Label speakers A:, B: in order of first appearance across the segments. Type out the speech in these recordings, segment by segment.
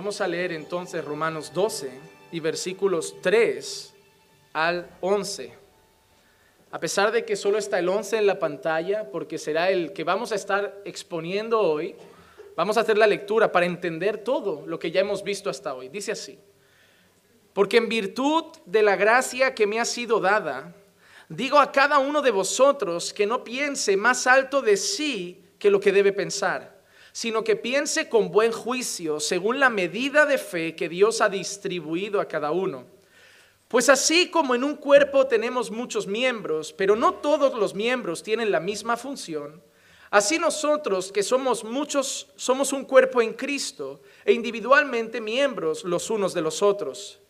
A: Vamos a leer entonces Romanos 12 y versículos 3 al 11. A pesar de que solo está el 11 en la pantalla, porque será el que vamos a estar exponiendo hoy, vamos a hacer la lectura para entender todo lo que ya hemos visto hasta hoy. Dice así, porque en virtud de la gracia que me ha sido dada, digo a cada uno de vosotros que no piense más alto de sí que lo que debe pensar sino que piense con buen juicio según la medida de fe que Dios ha distribuido a cada uno. Pues así como en un cuerpo tenemos muchos miembros, pero no todos los miembros tienen la misma función, así nosotros que somos muchos somos un cuerpo en Cristo e individualmente miembros los unos de los otros.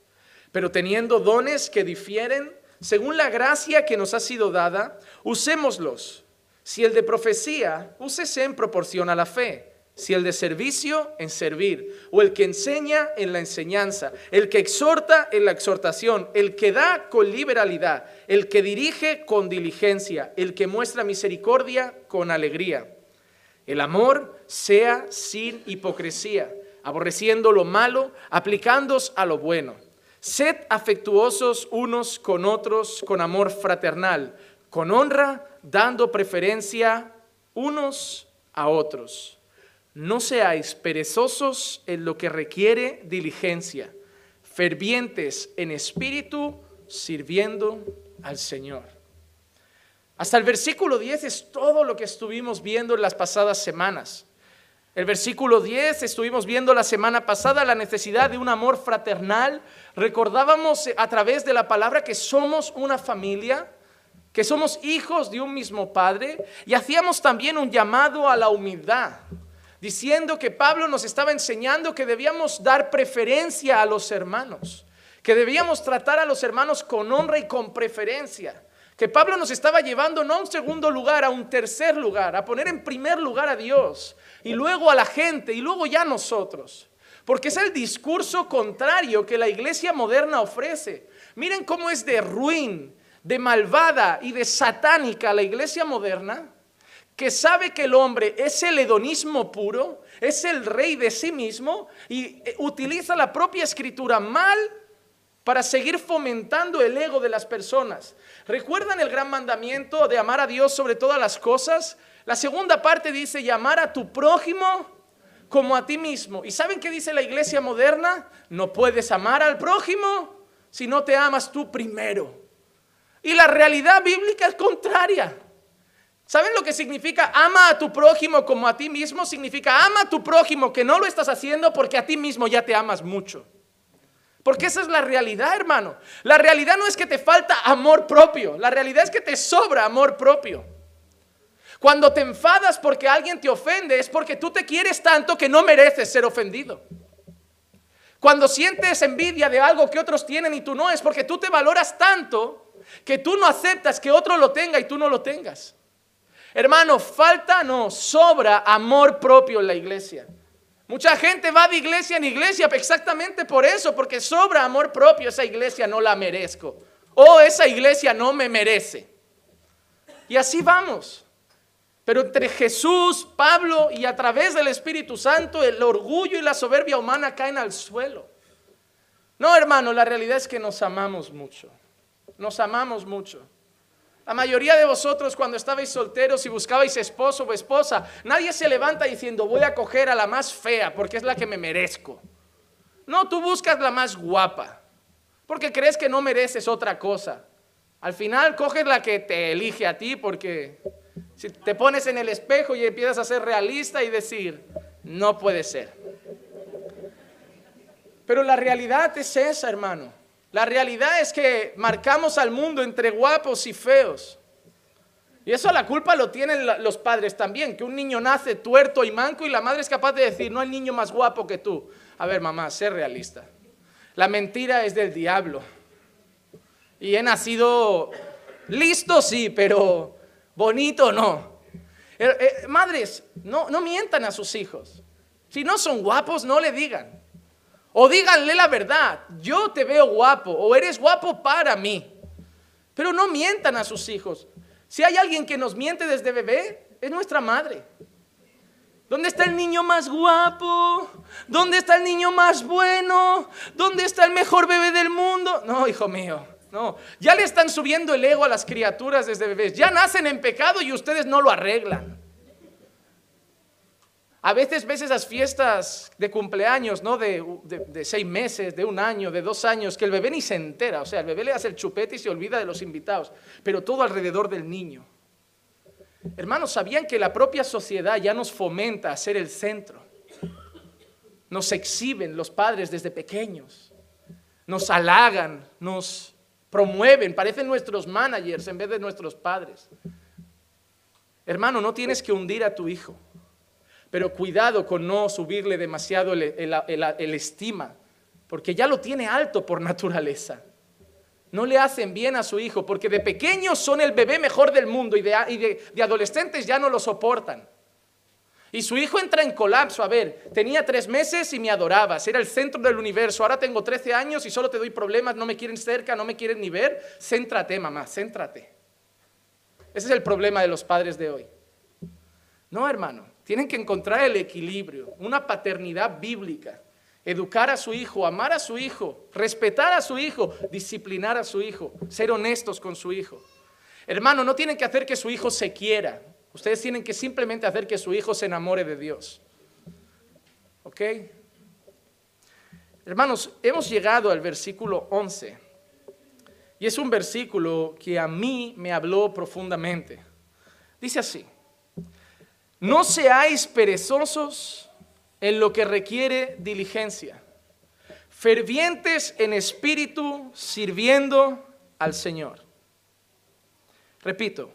A: Pero teniendo dones que difieren, según la gracia que nos ha sido dada, usémoslos. Si el de profecía, úsese en proporción a la fe si el de servicio, en servir. O el que enseña, en la enseñanza. El que exhorta, en la exhortación. El que da con liberalidad. El que dirige con diligencia. El que muestra misericordia con alegría. El amor sea sin hipocresía, aborreciendo lo malo, aplicándos a lo bueno. Sed afectuosos unos con otros con amor fraternal, con honra, dando preferencia unos a otros no seáis perezosos en lo que requiere diligencia, fervientes en espíritu, sirviendo al Señor. Hasta el versículo 10 es todo lo que estuvimos viendo en las pasadas semanas. El versículo 10 estuvimos viendo la semana pasada la necesidad de un amor fraternal. Recordábamos a través de la palabra que somos una familia, que somos hijos de un mismo Padre y hacíamos también un llamado a la humildad diciendo que Pablo nos estaba enseñando que debíamos dar preferencia a los hermanos, que debíamos tratar a los hermanos con honra y con preferencia, que Pablo nos estaba llevando no a un segundo lugar, a un tercer lugar, a poner en primer lugar a Dios y luego a la gente y luego ya a nosotros. Porque es el discurso contrario que la iglesia moderna ofrece. Miren cómo es de ruin, de malvada y de satánica la iglesia moderna que sabe que el hombre es el hedonismo puro, es el rey de sí mismo y eh, utiliza la propia escritura mal para seguir fomentando el ego de las personas. ¿Recuerdan el gran mandamiento de amar a Dios sobre todas las cosas? La segunda parte dice llamar a tu prójimo como a ti mismo. ¿Y saben qué dice la iglesia moderna? No puedes amar al prójimo si no te amas tú primero. Y la realidad bíblica es contraria. ¿Saben lo que significa ama a tu prójimo como a ti mismo? Significa ama a tu prójimo que no lo estás haciendo porque a ti mismo ya te amas mucho. Porque esa es la realidad, hermano. La realidad no es que te falta amor propio, la realidad es que te sobra amor propio. Cuando te enfadas porque alguien te ofende es porque tú te quieres tanto que no mereces ser ofendido. Cuando sientes envidia de algo que otros tienen y tú no, es porque tú te valoras tanto que tú no aceptas que otro lo tenga y tú no lo tengas. Hermano, falta, no, sobra amor propio en la iglesia. Mucha gente va de iglesia en iglesia exactamente por eso, porque sobra amor propio. Esa iglesia no la merezco. O esa iglesia no me merece. Y así vamos. Pero entre Jesús, Pablo y a través del Espíritu Santo, el orgullo y la soberbia humana caen al suelo. No, hermano, la realidad es que nos amamos mucho. Nos amamos mucho. La mayoría de vosotros cuando estabais solteros y buscabais esposo o esposa, nadie se levanta diciendo voy a coger a la más fea porque es la que me merezco. No, tú buscas la más guapa porque crees que no mereces otra cosa. Al final coges la que te elige a ti porque si te pones en el espejo y empiezas a ser realista y decir, no puede ser. Pero la realidad es esa, hermano. La realidad es que marcamos al mundo entre guapos y feos. Y eso la culpa lo tienen los padres también, que un niño nace tuerto y manco y la madre es capaz de decir, no hay niño más guapo que tú. A ver, mamá, sé realista. La mentira es del diablo. Y he nacido listo, sí, pero bonito no. Eh, eh, madres, no, no mientan a sus hijos. Si no son guapos, no le digan. O díganle la verdad, yo te veo guapo o eres guapo para mí. Pero no mientan a sus hijos. Si hay alguien que nos miente desde bebé, es nuestra madre. ¿Dónde está el niño más guapo? ¿Dónde está el niño más bueno? ¿Dónde está el mejor bebé del mundo? No, hijo mío, no. Ya le están subiendo el ego a las criaturas desde bebés. Ya nacen en pecado y ustedes no lo arreglan. A veces ves esas fiestas de cumpleaños, ¿no? De, de, seis meses, de un año, de dos años, que el bebé ni se entera. O sea, el bebé le hace el chupete y se olvida de los invitados. Pero todo alrededor del niño. Hermanos, ¿sabían que la propia sociedad ya nos fomenta a ser el centro? Nos exhiben los padres desde pequeños, nos halagan, nos promueven, parecen nuestros managers en vez de nuestros padres. Hermano, no tienes que hundir a tu hijo, pero cuidado con no subirle demasiado el, estima, porque ya lo tiene alto por naturaleza no le hacen bien a su hijo, porque de pequeños son el bebé mejor del mundo y de, adolescentes ya no lo soportan. Y su hijo entra en colapso. A ver, tenía tres meses y me adorabas, era el centro del universo. Ahora tengo 13 años y solo te doy problemas, no me quieren cerca, no me quieren ni ver. Céntrate, mamá, céntrate. Ese es el problema de los padres de hoy. No, hermano, tienen que encontrar el equilibrio, una paternidad bíblica educar a su hijo, amar a su hijo, respetar a su hijo, disciplinar a su hijo, ser honestos con su hijo. Hermano, no tienen que hacer que su hijo se quiera. Ustedes tienen que simplemente hacer que su hijo se enamore de Dios. ¿Ok? Hermanos, hemos llegado al versículo 11. Y es un versículo que a mí me habló profundamente. Dice así, no seáis perezosos en lo que requiere diligencia, fervientes en espíritu, sirviendo al Señor. Repito,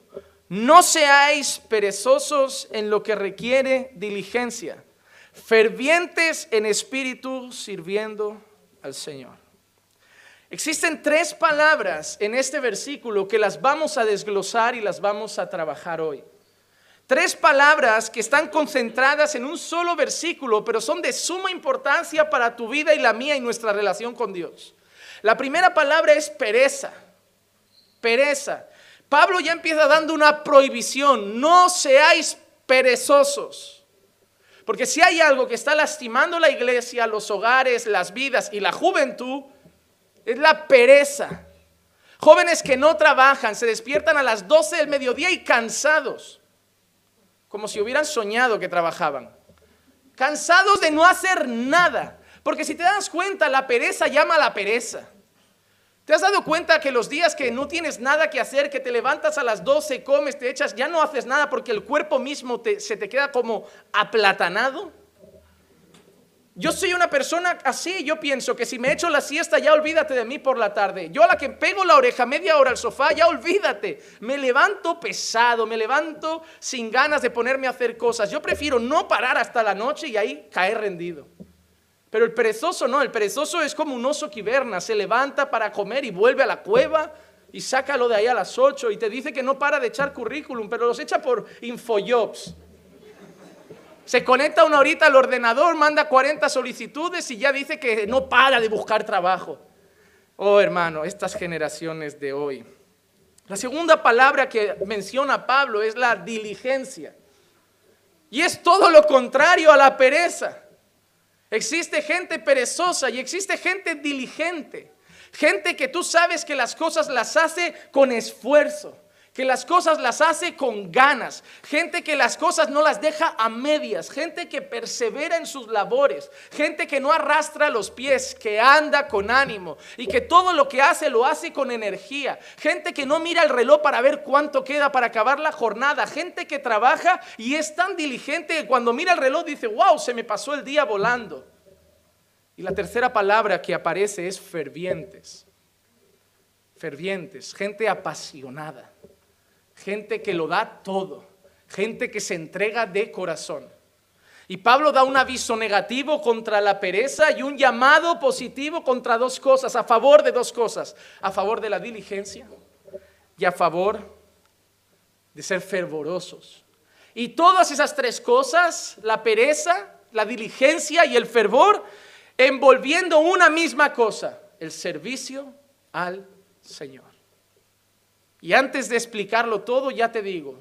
A: no seáis perezosos en lo que requiere diligencia, fervientes en espíritu, sirviendo al Señor. Existen tres palabras en este versículo que las vamos a desglosar y las vamos a trabajar hoy. Tres palabras que están concentradas en un solo versículo, pero son de suma importancia para tu vida y la mía y nuestra relación con Dios. La primera palabra es pereza. Pereza. Pablo ya empieza dando una prohibición. No seáis perezosos. Porque si hay algo que está lastimando la iglesia, los hogares, las vidas y la juventud, es la pereza. Jóvenes que no trabajan, se despiertan a las 12 del mediodía y cansados como si hubieran soñado que trabajaban. Cansados de no hacer nada. Porque si te das cuenta, la pereza llama a la pereza. ¿Te has dado cuenta que los días que no tienes nada que hacer, que te levantas a las 12, comes, te echas, ya no haces nada porque el cuerpo mismo se te queda como aplatanado? Yo soy una persona así, yo pienso que si me echo la siesta ya olvídate de mí por la tarde. Yo a la que pego la oreja media hora al sofá, ya olvídate. Me levanto pesado, me levanto sin ganas de ponerme a hacer cosas. Yo prefiero no parar hasta la noche y ahí caer rendido. Pero el perezoso no, el perezoso es como un oso que hiberna, se levanta para comer y vuelve a la cueva y sácalo de ahí a las 8 y te dice que no para de echar currículum, pero los echa por infojobs. Se conecta una horita al ordenador, manda 40 solicitudes y ya dice que no para de buscar trabajo. Oh hermano, estas generaciones de hoy. La segunda palabra que menciona Pablo es la diligencia. Y es todo lo contrario a la pereza. Existe gente perezosa y existe gente diligente. Gente que tú sabes que las cosas las hace con esfuerzo que las cosas las hace con ganas, gente que las cosas no las deja a medias, gente que persevera en sus labores, gente que no arrastra los pies, que anda con ánimo y que todo lo que hace lo hace con energía, gente que no mira el reloj para ver cuánto queda para acabar la jornada, gente que trabaja y es tan diligente que cuando mira el reloj dice, wow, se me pasó el día volando. Y la tercera palabra que aparece es fervientes, fervientes, gente apasionada gente que lo da todo, gente que se entrega de corazón. Y Pablo da un aviso negativo contra la pereza y un llamado positivo contra dos cosas, a favor de dos cosas, a favor de la diligencia y a favor de ser fervorosos. Y todas esas tres cosas, la pereza, la diligencia y el fervor, envolviendo una misma cosa, el servicio al Señor. Y antes de explicarlo todo, ya te digo,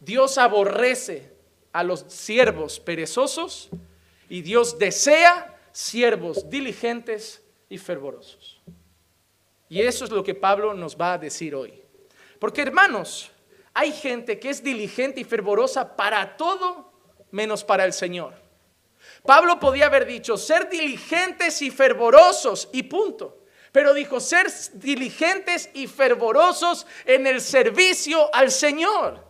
A: Dios aborrece a los siervos perezosos y Dios desea siervos diligentes y fervorosos. Y eso es lo que Pablo nos va a decir hoy. Porque hermanos, hay gente que es diligente y fervorosa para todo menos para el Señor. Pablo podía haber dicho, ser diligentes y fervorosos y punto. Pero dijo, ser diligentes y fervorosos en el servicio al Señor.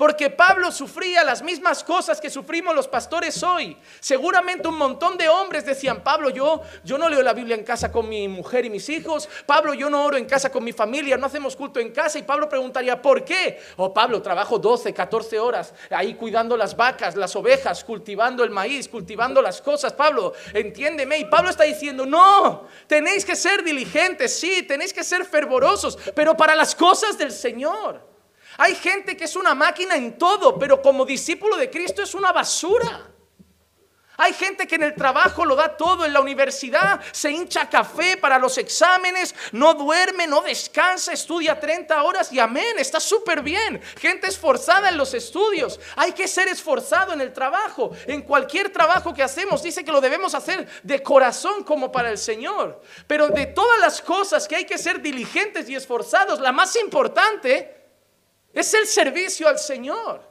A: Porque Pablo sufría las mismas cosas que sufrimos los pastores hoy. Seguramente un montón de hombres decían, Pablo, yo, yo no leo la Biblia en casa con mi mujer y mis hijos. Pablo, yo no oro en casa con mi familia, no hacemos culto en casa. Y Pablo preguntaría, ¿por qué? Oh, Pablo, trabajo 12, 14 horas ahí cuidando las vacas, las ovejas, cultivando el maíz, cultivando las cosas. Pablo, entiéndeme. Y Pablo está diciendo, no, tenéis que ser diligentes, sí, tenéis que ser fervorosos, pero para las cosas del Señor. Hay gente que es una máquina en todo, pero como discípulo de Cristo es una basura. Hay gente que en el trabajo lo da todo, en la universidad se hincha café para los exámenes, no duerme, no descansa, estudia 30 horas y amén, está súper bien. Gente esforzada en los estudios. Hay que ser esforzado en el trabajo, en cualquier trabajo que hacemos. Dice que lo debemos hacer de corazón como para el Señor. Pero de todas las cosas que hay que ser diligentes y esforzados, la más importante es el servicio al Señor.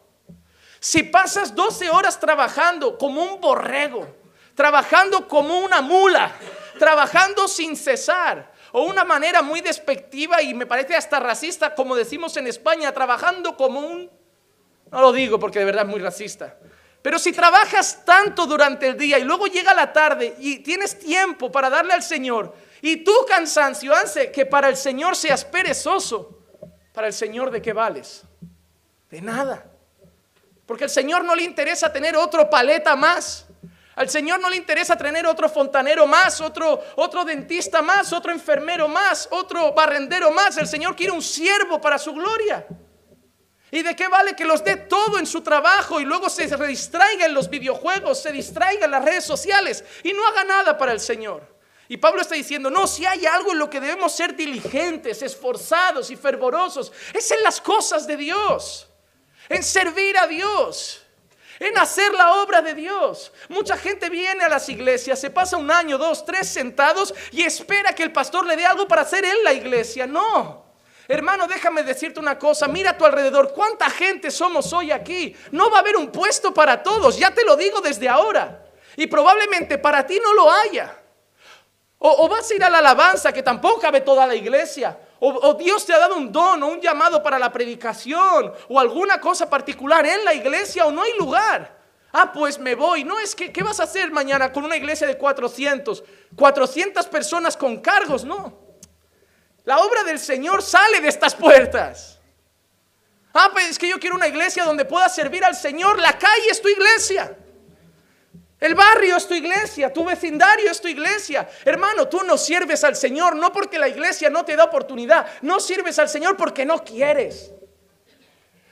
A: Si pasas 12 horas trabajando como un borrego, trabajando como una mula, trabajando sin cesar, o una manera muy despectiva y me parece hasta racista, como decimos en España, trabajando como un... No lo digo porque de verdad es muy racista. Pero si trabajas tanto durante el día y luego llega la tarde y tienes tiempo para darle al Señor y tu cansancio hace que para el Señor seas perezoso, para el Señor de qué vales? De nada. Porque al Señor no le interesa tener otro paleta más. Al Señor no le interesa tener otro fontanero más, otro, otro dentista más, otro enfermero más, otro barrendero más. El Señor quiere un siervo para su gloria. ¿Y de qué vale que los dé todo en su trabajo y luego se distraiga en los videojuegos, se distraiga en las redes sociales y no haga nada para el Señor? Y Pablo está diciendo, no, si hay algo en lo que debemos ser diligentes, esforzados y fervorosos, es en las cosas de Dios, en servir a Dios, en hacer la obra de Dios. Mucha gente viene a las iglesias, se pasa un año, dos, tres sentados y espera que el pastor le dé algo para hacer en la iglesia. No. Hermano, déjame decirte una cosa, mira a tu alrededor, cuánta gente somos hoy aquí. No va a haber un puesto para todos, ya te lo digo desde ahora. Y probablemente para ti no lo haya. O, vas a ir a la alabanza, que tampoco cabe toda la iglesia. O, Dios te ha dado un don o un llamado para la predicación o alguna cosa particular en la iglesia o no hay lugar. Ah, pues me voy. No es que, ¿qué vas a hacer mañana con una iglesia de 400? 400 personas con cargos, no. La obra del Señor sale de estas puertas. Ah, pues es que yo quiero una iglesia donde pueda servir al Señor. La calle es tu iglesia. El barrio es tu iglesia, tu vecindario es tu iglesia. Hermano, tú no sirves al Señor no porque la iglesia no te da oportunidad, no sirves al Señor porque no quieres.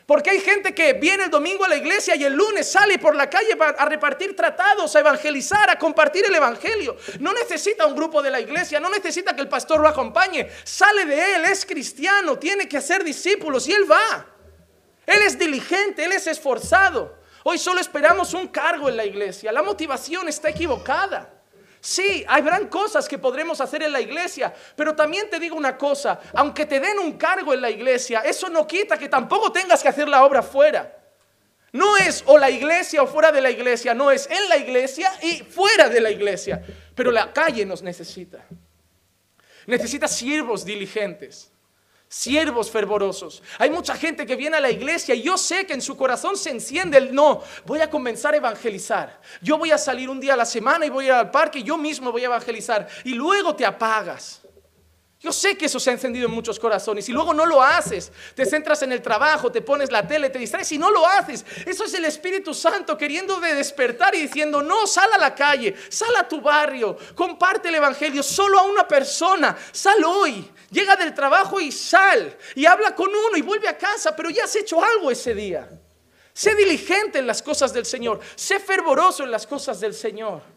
A: Porque hay gente que viene el domingo a la iglesia y el lunes sale por la calle a repartir tratados, a evangelizar, a compartir el evangelio. No necesita un grupo de la iglesia, no necesita que el pastor lo acompañe. Sale de él, es cristiano, tiene que hacer discípulos y él va. Él es diligente, él es esforzado. Hoy solo esperamos un cargo en la iglesia. La motivación está equivocada. Sí, habrán cosas que podremos hacer en la iglesia, pero también te digo una cosa, aunque te den un cargo en la iglesia, eso no quita que tampoco tengas que hacer la obra fuera. No es o la iglesia o fuera de la iglesia, no es en la iglesia y fuera de la iglesia, pero la calle nos necesita. Necesita siervos diligentes siervos fervorosos. Hay mucha gente que viene a la iglesia y yo sé que en su corazón se enciende el no, voy a comenzar a evangelizar. Yo voy a salir un día a la semana y voy a ir al parque y yo mismo voy a evangelizar. Y luego te apagas. Yo sé que eso se ha encendido en muchos corazones y luego no lo haces. Te centras en el trabajo, te pones la tele, te distraes y no lo haces. Eso es el Espíritu Santo queriendo de despertar y diciendo, no, sal a la calle, sal a tu barrio, comparte el Evangelio solo a una persona, sal hoy. Llega del trabajo y sal y habla con uno y vuelve a casa, pero ya has hecho algo ese día. Sé diligente en las cosas del Señor, sé fervoroso en las cosas del Señor.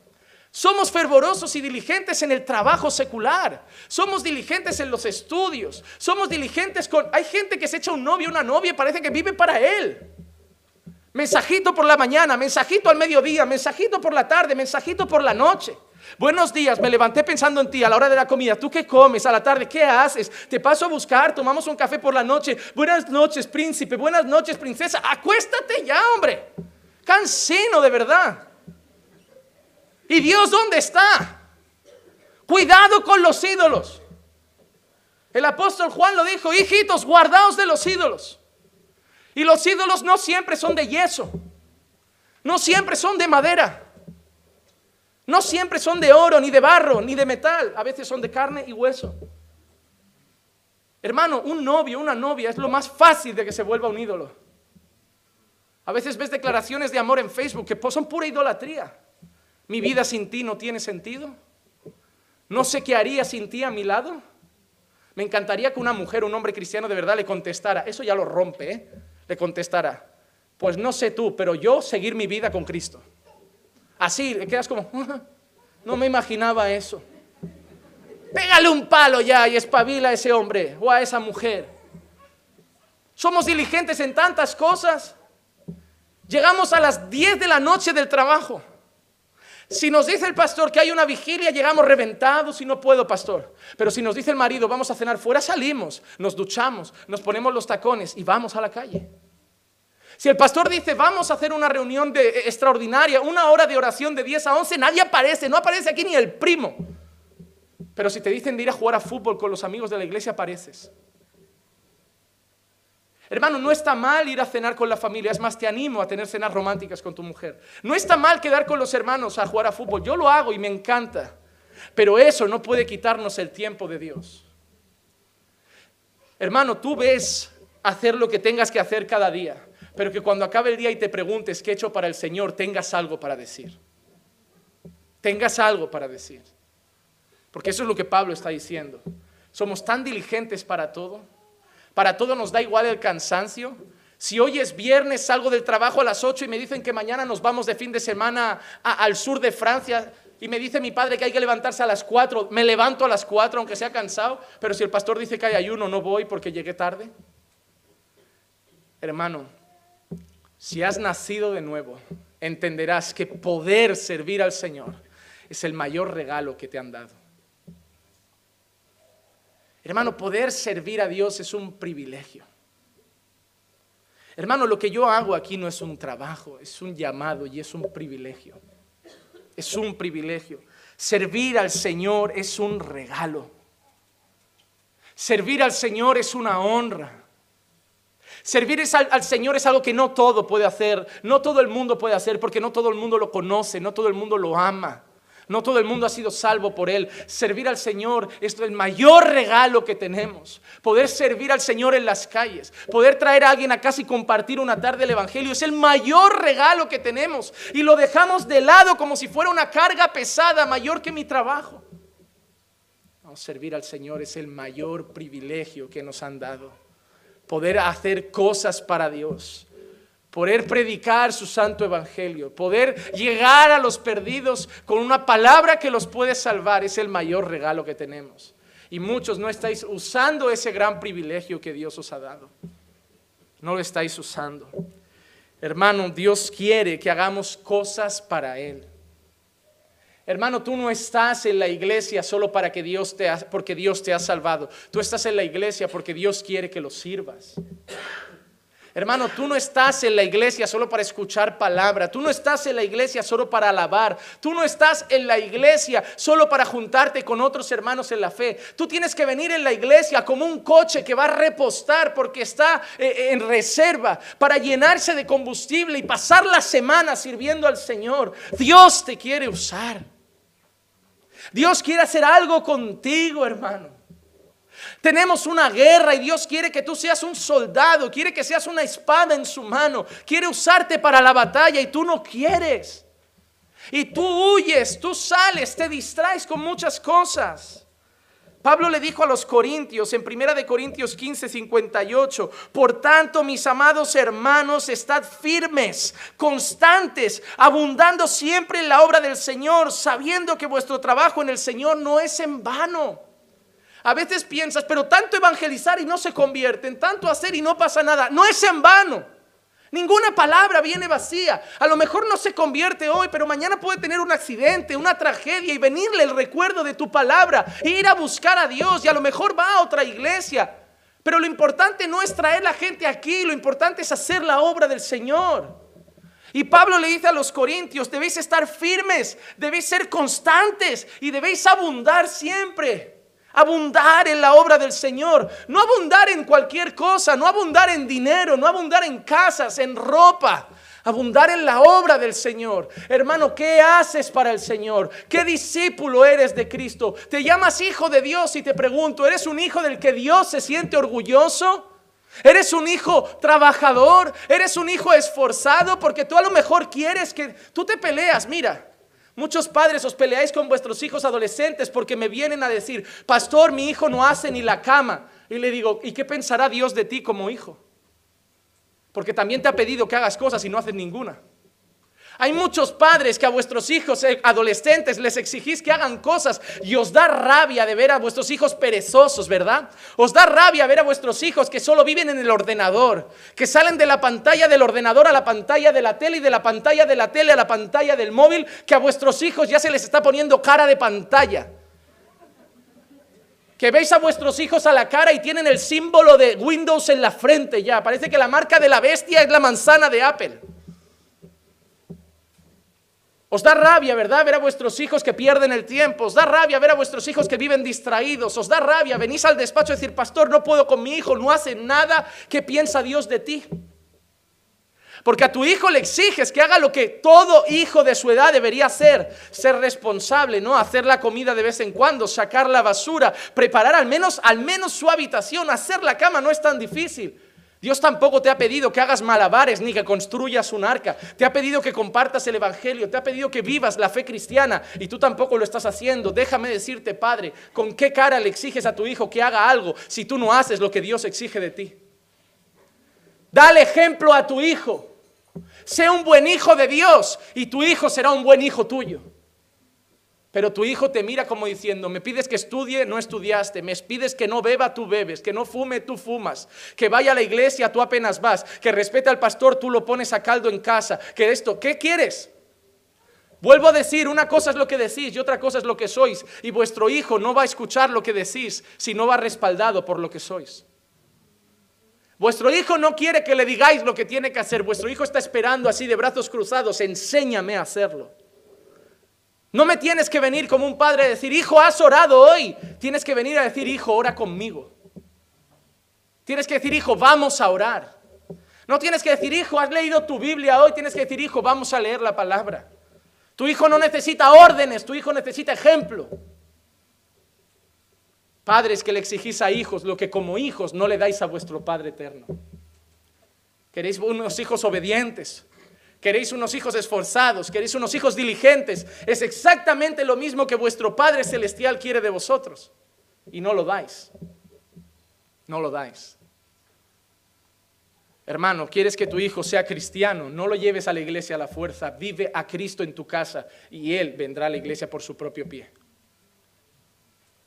A: Somos fervorosos y diligentes en el trabajo secular. Somos diligentes en los estudios. Somos diligentes con... Hay gente que se echa un novio, una novia parece que vive para él. Mensajito por la mañana, mensajito al mediodía, mensajito por la tarde, mensajito por la noche. Buenos días, me levanté pensando en ti a la hora de la comida. ¿Tú qué comes a la tarde? ¿Qué haces? Te paso a buscar, tomamos un café por la noche. Buenas noches, príncipe. Buenas noches, princesa. Acuéstate ya, hombre. Cansino de verdad. ¿Y Dios dónde está? Cuidado con los ídolos. El apóstol Juan lo dijo, hijitos, guardaos de los ídolos. Y los ídolos no siempre son de yeso, no siempre son de madera, no siempre son de oro, ni de barro, ni de metal, a veces son de carne y hueso. Hermano, un novio, una novia es lo más fácil de que se vuelva un ídolo. A veces ves declaraciones de amor en Facebook que son pura idolatría. Mi vida sin ti no tiene sentido. No sé qué haría sin ti a mi lado. Me encantaría que una mujer, un hombre cristiano de verdad le contestara, eso ya lo rompe, ¿eh? le contestara, pues no sé tú, pero yo seguir mi vida con Cristo. Así, le quedas como, no me imaginaba eso. Pégale un palo ya y espabila a ese hombre o a esa mujer. Somos diligentes en tantas cosas. Llegamos a las 10 de la noche del trabajo. Si nos dice el pastor que hay una vigilia, llegamos reventados y no puedo, pastor. Pero si nos dice el marido, vamos a cenar fuera, salimos, nos duchamos, nos ponemos los tacones y vamos a la calle. Si el pastor dice, vamos a hacer una reunión de, eh, extraordinaria, una hora de oración de 10 a 11, nadie aparece, no aparece aquí ni el primo. Pero si te dicen de ir a jugar a fútbol con los amigos de la iglesia, apareces. Hermano, no está mal ir a cenar con la familia, es más, te animo a tener cenas románticas con tu mujer. No está mal quedar con los hermanos a jugar a fútbol, yo lo hago y me encanta. Pero eso no puede quitarnos el tiempo de Dios. Hermano, tú ves hacer lo que tengas que hacer cada día, pero que cuando acabe el día y te preguntes qué he hecho para el Señor, tengas algo para decir. Tengas algo para decir. Porque eso es lo que Pablo está diciendo. Somos tan diligentes para todo para todo nos da igual el cansancio. Si hoy es viernes, salgo del trabajo a las 8 y me dicen que mañana nos vamos de fin de semana al sur de Francia y me dice mi padre que hay que levantarse a las 4, me levanto a las 4 aunque sea cansado, pero si el pastor dice que hay ayuno, no voy porque llegué tarde. Hermano, si has nacido de nuevo, entenderás que poder servir al Señor es el mayor regalo que te han dado. Hermano, poder servir a Dios es un privilegio. Hermano, lo que yo hago aquí no es un trabajo, es un llamado y es un privilegio. Es un privilegio. Servir al Señor es un regalo. Servir al Señor es una honra. Servir al, al, Señor es algo que no todo puede hacer, no todo el mundo puede hacer porque no todo el mundo lo conoce, no todo el mundo lo ama. No todo el mundo ha sido salvo por Él. Servir al Señor es el mayor regalo que tenemos. Poder servir al Señor en las calles, poder traer a alguien a casa y compartir una tarde el Evangelio es el mayor regalo que tenemos. Y lo dejamos de lado como si fuera una carga pesada mayor que mi trabajo. No, servir al Señor es el mayor privilegio que nos han dado. Poder hacer cosas para Dios poder predicar su santo evangelio, poder llegar a los perdidos con una palabra que los puede salvar, es el mayor regalo que tenemos. Y muchos no estáis usando ese gran privilegio que Dios os ha dado. No lo estáis usando. Hermano, Dios quiere que hagamos cosas para Él. Hermano, tú no estás en la iglesia solo para que Dios te porque Dios te ha salvado. Tú estás en la iglesia porque Dios quiere que lo sirvas. Hermano, tú no estás en la iglesia solo para escuchar palabra, tú no estás en la iglesia solo para alabar, tú no estás en la iglesia solo para juntarte con otros hermanos en la fe. Tú tienes que venir en la iglesia como un coche que va a repostar porque está eh, eh, en reserva para llenarse de combustible y pasar la semana sirviendo al Señor. Dios te quiere usar. Dios quiere hacer algo contigo, hermano. Tenemos una guerra y Dios quiere que tú seas un soldado, quiere que seas una espada en su mano, quiere usarte para la batalla y tú no quieres. Y tú huyes, tú sales, te distraes con muchas cosas. Pablo le dijo a los corintios en 1 de Corintios 15, 58, por tanto, mis amados hermanos, estad firmes, constantes, abundando siempre en la obra del Señor, sabiendo que vuestro trabajo en el Señor no es en vano. A veces piensas, pero tanto evangelizar y no se convierten, tanto hacer y no pasa nada. No es en vano. Ninguna palabra viene vacía. A lo mejor no se convierte hoy, pero mañana puede tener un accidente, una tragedia y venirle el recuerdo de tu palabra, e ir a buscar a Dios y a lo mejor va a otra iglesia. Pero lo importante no es traer la gente aquí, lo importante es hacer la obra del Señor. Y Pablo le dice a los corintios, debéis estar firmes, debéis ser constantes y debéis abundar siempre. Abundar en la obra del Señor. No abundar en cualquier cosa, no abundar en dinero, no abundar en casas, en ropa. Abundar en la obra del Señor. Hermano, ¿qué haces para el Señor? ¿Qué discípulo eres de Cristo? ¿Te llamas hijo de Dios? Y te pregunto, ¿eres un hijo del que Dios se siente orgulloso? Eres un hijo trabajador, eres un hijo esforzado porque tú a lo mejor quieres que tú te peleas. Mira, muchos padres os peleáis con vuestros hijos adolescentes porque me vienen a decir, pastor, mi hijo no hace ni la cama. Y le digo, ¿y qué pensará Dios de ti como hijo? Porque también te ha pedido que hagas cosas y no haces ninguna. Hay muchos padres que a vuestros hijos eh, adolescentes les exigís que hagan cosas y os da rabia de ver a vuestros hijos perezosos, ¿verdad? Os da rabia ver a vuestros hijos que solo viven en el ordenador, que salen de la pantalla del ordenador a la pantalla de la tele y de la pantalla de la tele a la pantalla del móvil, que a vuestros hijos ya se les está poniendo cara de pantalla que veis a vuestros hijos a la cara y tienen el símbolo de Windows en la frente ya. Parece que la marca de la bestia es la manzana de Apple. Os da rabia, ¿verdad? Ver a vuestros hijos que pierden el tiempo. Os da rabia ver a vuestros hijos que viven distraídos. Os da rabia. Venís al despacho y decir, pastor, no puedo con mi hijo, no hace nada. ¿Qué piensa Dios de ti? Porque a tu hijo le exiges que haga lo que todo hijo de su edad debería hacer. Ser responsable, ¿no? Hacer la comida de vez en cuando, sacar la basura, preparar al menos, al menos su habitación, hacer la cama no es tan difícil. Dios tampoco te ha pedido que hagas malabares ni que construyas un arca. Te ha pedido que compartas el Evangelio. Te ha pedido que vivas la fe cristiana y tú tampoco lo estás haciendo. Déjame decirte, Padre, ¿con qué cara le exiges a tu hijo que haga algo si tú no haces lo que Dios exige de ti? Dale ejemplo a tu hijo. Sé un buen hijo de Dios y tu hijo será un buen hijo tuyo. Pero tu hijo te mira como diciendo, me pides que estudie, no estudiaste, me pides que no beba, tú bebes, que no fume, tú fumas, que vaya a la iglesia, tú apenas vas, que respete al pastor, tú lo pones a caldo en casa, que esto, ¿qué quieres? Vuelvo a decir, una cosa es lo que decís y otra cosa es lo que sois, y vuestro hijo no va a escuchar lo que decís si no va respaldado por lo que sois. Vuestro hijo no quiere que le digáis lo que tiene que hacer, vuestro hijo está esperando así de brazos cruzados, enséñame a hacerlo. No me tienes que venir como un padre a decir, hijo, has orado hoy. Tienes que venir a decir, hijo, ora conmigo. Tienes que decir, hijo, vamos a orar. No tienes que decir, hijo, has leído tu Biblia hoy. Tienes que decir, hijo, vamos a leer la palabra. Tu hijo no necesita órdenes, tu hijo necesita ejemplo. Padres que le exigís a hijos lo que como hijos no le dais a vuestro Padre eterno. Queréis unos hijos obedientes, Queréis unos hijos esforzados, queréis unos hijos diligentes. Es exactamente lo mismo que vuestro Padre Celestial quiere de vosotros. Y no lo dais. No lo dais. Hermano, quieres que tu hijo sea cristiano, no lo lleves a la iglesia a la fuerza, vive a Cristo en tu casa y Él vendrá a la iglesia por su propio pie.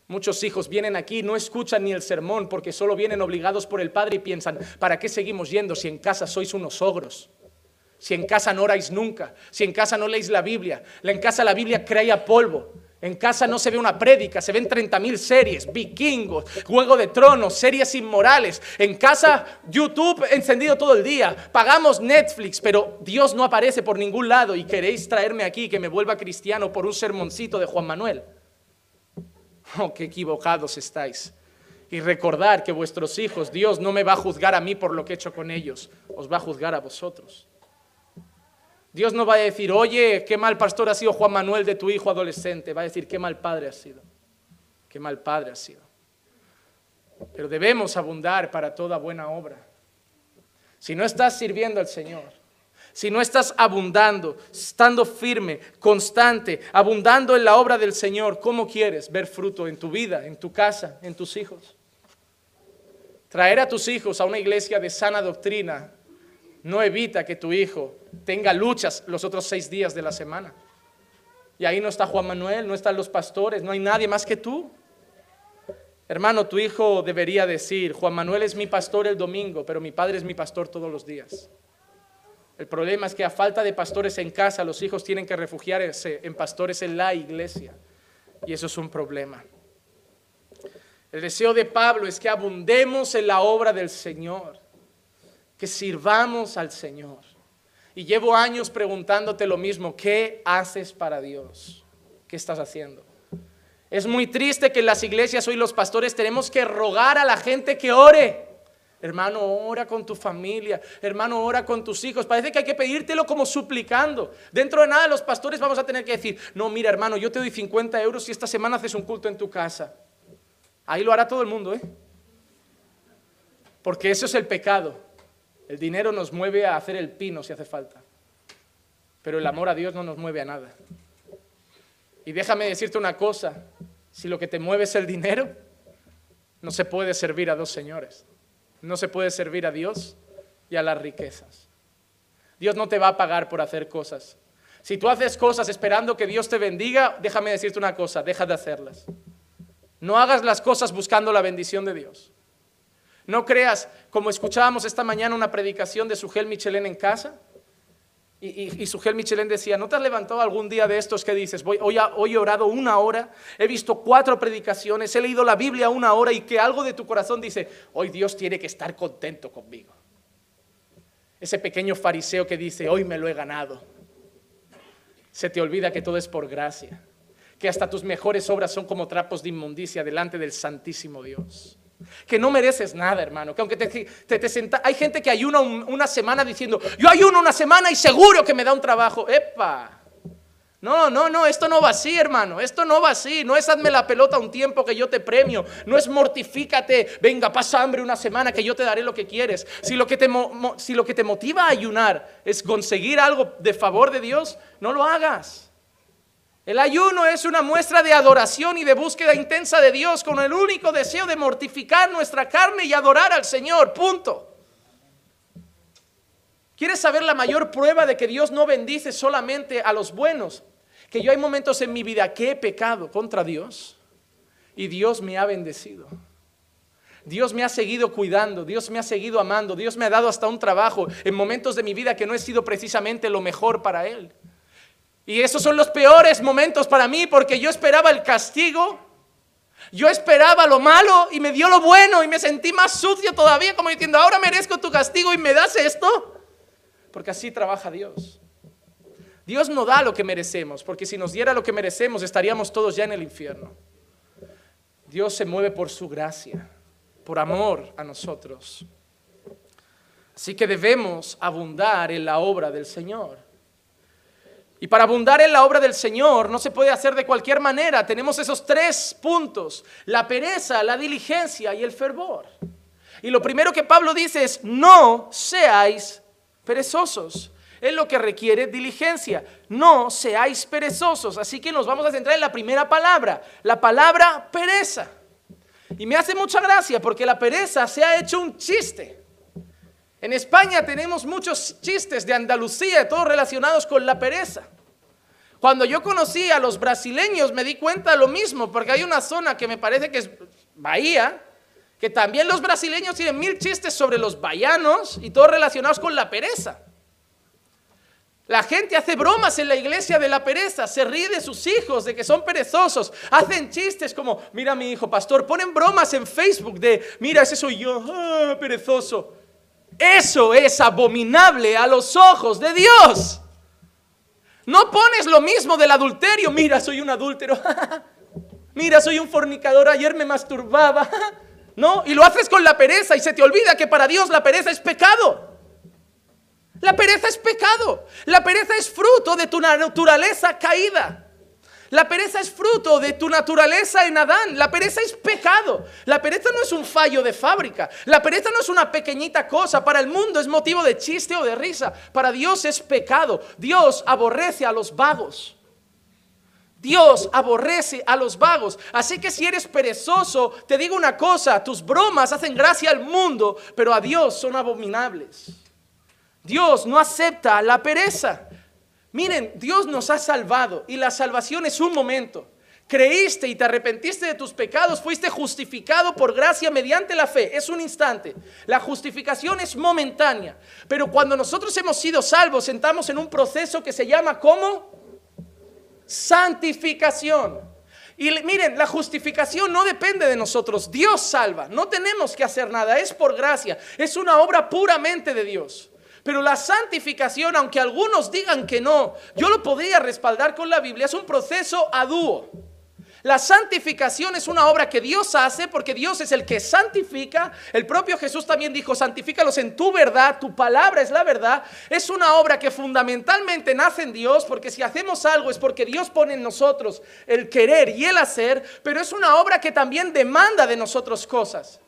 A: Muchos hijos vienen aquí, no escuchan ni el sermón porque solo vienen obligados por el Padre y piensan, ¿para qué seguimos yendo si en casa sois unos ogros? Si en casa no oráis nunca, si en casa no leéis la Biblia, en casa la Biblia crea polvo. En casa no se ve una prédica, se ven 30.000 series, vikingos, Juego de Tronos, series inmorales. En casa YouTube encendido todo el día. Pagamos Netflix, pero Dios no aparece por ningún lado y queréis traerme aquí que me vuelva cristiano por un sermoncito de Juan Manuel. Oh, qué equivocados estáis. Y recordar que vuestros hijos, Dios no me va a juzgar a mí por lo que he hecho con ellos, os va a juzgar a vosotros. Dios no va a decir, oye, qué mal pastor ha sido Juan Manuel de tu hijo adolescente. Va a decir, qué mal padre ha sido. Qué mal padre ha sido. Pero debemos abundar para toda buena obra. Si no estás sirviendo al Señor, si no estás abundando, estando firme, constante, abundando en la obra del Señor, ¿cómo quieres ver fruto en tu vida, en tu casa, en tus hijos? Traer a tus hijos a una iglesia de sana doctrina no evita que tu hijo tenga luchas los otros seis días de la semana. Y ahí no está Juan Manuel, no están los pastores, no hay nadie más que tú. Hermano, tu hijo debería decir, Juan Manuel es mi pastor el domingo, pero mi padre es mi pastor todos los días. El problema es que a falta de pastores en casa, los hijos tienen que refugiarse en pastores en la iglesia. Y eso es un problema. El deseo de Pablo es que abundemos en la obra del Señor, que sirvamos al Señor. Y llevo años preguntándote lo mismo, ¿qué haces para Dios? ¿Qué estás haciendo? Es muy triste que en las iglesias hoy los pastores tenemos que rogar a la gente que ore. Hermano, ora con tu familia. Hermano, ora con tus hijos. Parece que hay que pedírtelo como suplicando. Dentro de nada los pastores vamos a tener que decir, no, mira hermano, yo te doy 50 euros si esta semana haces un culto en tu casa. Ahí lo hará todo el mundo, ¿eh? Porque eso es el pecado. El dinero nos mueve a hacer el pino si hace falta. Pero el amor a Dios no nos mueve a nada. Y déjame decirte una cosa, si lo que te mueve es el dinero, no se puede servir a dos señores. No se puede servir a Dios y a las riquezas. Dios no te va a pagar por hacer cosas. Si tú haces cosas esperando que Dios te bendiga, déjame decirte una cosa, deja de hacerlas. No hagas las cosas buscando la bendición de Dios. No creas, como escuchábamos esta mañana una predicación de Sugel Michelén en casa, y, y, Sugel Michelén decía, ¿no te has levantado algún día de estos que dices, hoy, hoy he orado una hora, he visto cuatro predicaciones, he leído la Biblia una hora y que algo de tu corazón dice, hoy Dios tiene que estar contento conmigo? Ese pequeño fariseo que dice, hoy me lo he ganado. Se te olvida que todo es por gracia, que hasta tus mejores obras son como trapos de inmundicia delante del Santísimo Dios que no mereces nada, hermano. Que aunque te, te, hay gente que ayuna una semana diciendo, yo ayuno una semana y seguro que me da un trabajo. ¡Epa! No, no, no, esto no va así, hermano. Esto no va así. No es hazme la pelota un tiempo que yo te premio. No es mortifícate, venga, pasa hambre una semana que yo te daré lo que quieres. Si lo que te, si lo que te motiva a ayunar es conseguir algo de favor de Dios, no lo hagas. El ayuno es una muestra de adoración y de búsqueda intensa de Dios con el único deseo de mortificar nuestra carne y adorar al Señor. Punto. ¿Quieres saber la mayor prueba de que Dios no bendice solamente a los buenos? Que yo hay momentos en mi vida que he pecado contra Dios y Dios me ha bendecido. Dios me ha seguido cuidando, Dios me ha seguido amando, Dios me ha dado hasta un trabajo en momentos de mi vida que no he sido precisamente lo mejor para Él. Y esos son los peores momentos para mí porque yo esperaba el castigo, yo esperaba lo malo y me dio lo bueno y me sentí más sucio todavía como diciendo, ahora merezco tu castigo y me das esto. Porque así trabaja Dios. Dios no da lo que merecemos, porque si nos diera lo que merecemos estaríamos todos ya en el infierno. Dios se mueve por su gracia, por amor a nosotros. Así que debemos abundar en la obra del Señor. Y para abundar en la obra del Señor no se puede hacer de cualquier manera. Tenemos esos tres puntos, la pereza, la diligencia y el fervor. Y lo primero que Pablo dice es, no seáis perezosos. Es lo que requiere diligencia. No seáis perezosos. Así que nos vamos a centrar en la primera palabra, la palabra pereza. Y me hace mucha gracia porque la pereza se ha hecho un chiste. En España tenemos muchos chistes de Andalucía, todos relacionados con la pereza. Cuando yo conocí a los brasileños me di cuenta de lo mismo, porque hay una zona que me parece que es Bahía, que también los brasileños tienen mil chistes sobre los bahianos y todos relacionados con la pereza. La gente hace bromas en la iglesia de la pereza, se ríe de sus hijos, de que son perezosos, hacen chistes como, mira mi hijo pastor, ponen bromas en Facebook de, mira, ese soy yo, ah, perezoso. Eso es abominable a los ojos de Dios. No pones lo mismo del adulterio. Mira, soy un adúltero. Mira, soy un fornicador. Ayer me masturbaba. No, y lo haces con la pereza y se te olvida que para Dios la pereza es pecado. La pereza es pecado. La pereza es fruto de tu naturaleza caída. La pereza es fruto de tu naturaleza en Adán. La pereza es pecado. La pereza no es un fallo de fábrica. La pereza no es una pequeñita cosa. Para el mundo es motivo de chiste o de risa. Para Dios es pecado. Dios aborrece a los vagos. Dios aborrece a los vagos. Así que si eres perezoso, te digo una cosa, tus bromas hacen gracia al mundo, pero a Dios son abominables. Dios no acepta la pereza. Miren, Dios nos ha salvado y la salvación es un momento. creíste y te arrepentiste de tus pecados, fuiste justificado por gracia mediante la fe. Es un instante. La justificación es momentánea. Pero cuando nosotros hemos sido salvos, sentamos en un proceso que se llama ¿cómo? Santificación. Y miren, la justificación no depende de nosotros. Dios salva. No tenemos que hacer nada. Es por gracia. Es una obra puramente de Dios. Pero la santificación, aunque algunos digan que no, yo lo podría respaldar con la Biblia, es un proceso a dúo. La santificación es una obra que Dios hace porque Dios es el que santifica. El propio Jesús también dijo, santifícalos en tu verdad, tu palabra es la verdad. Es una obra que fundamentalmente nace en Dios porque si hacemos algo es porque Dios pone en nosotros el querer y el hacer, pero es una obra que también demanda de nosotros cosas.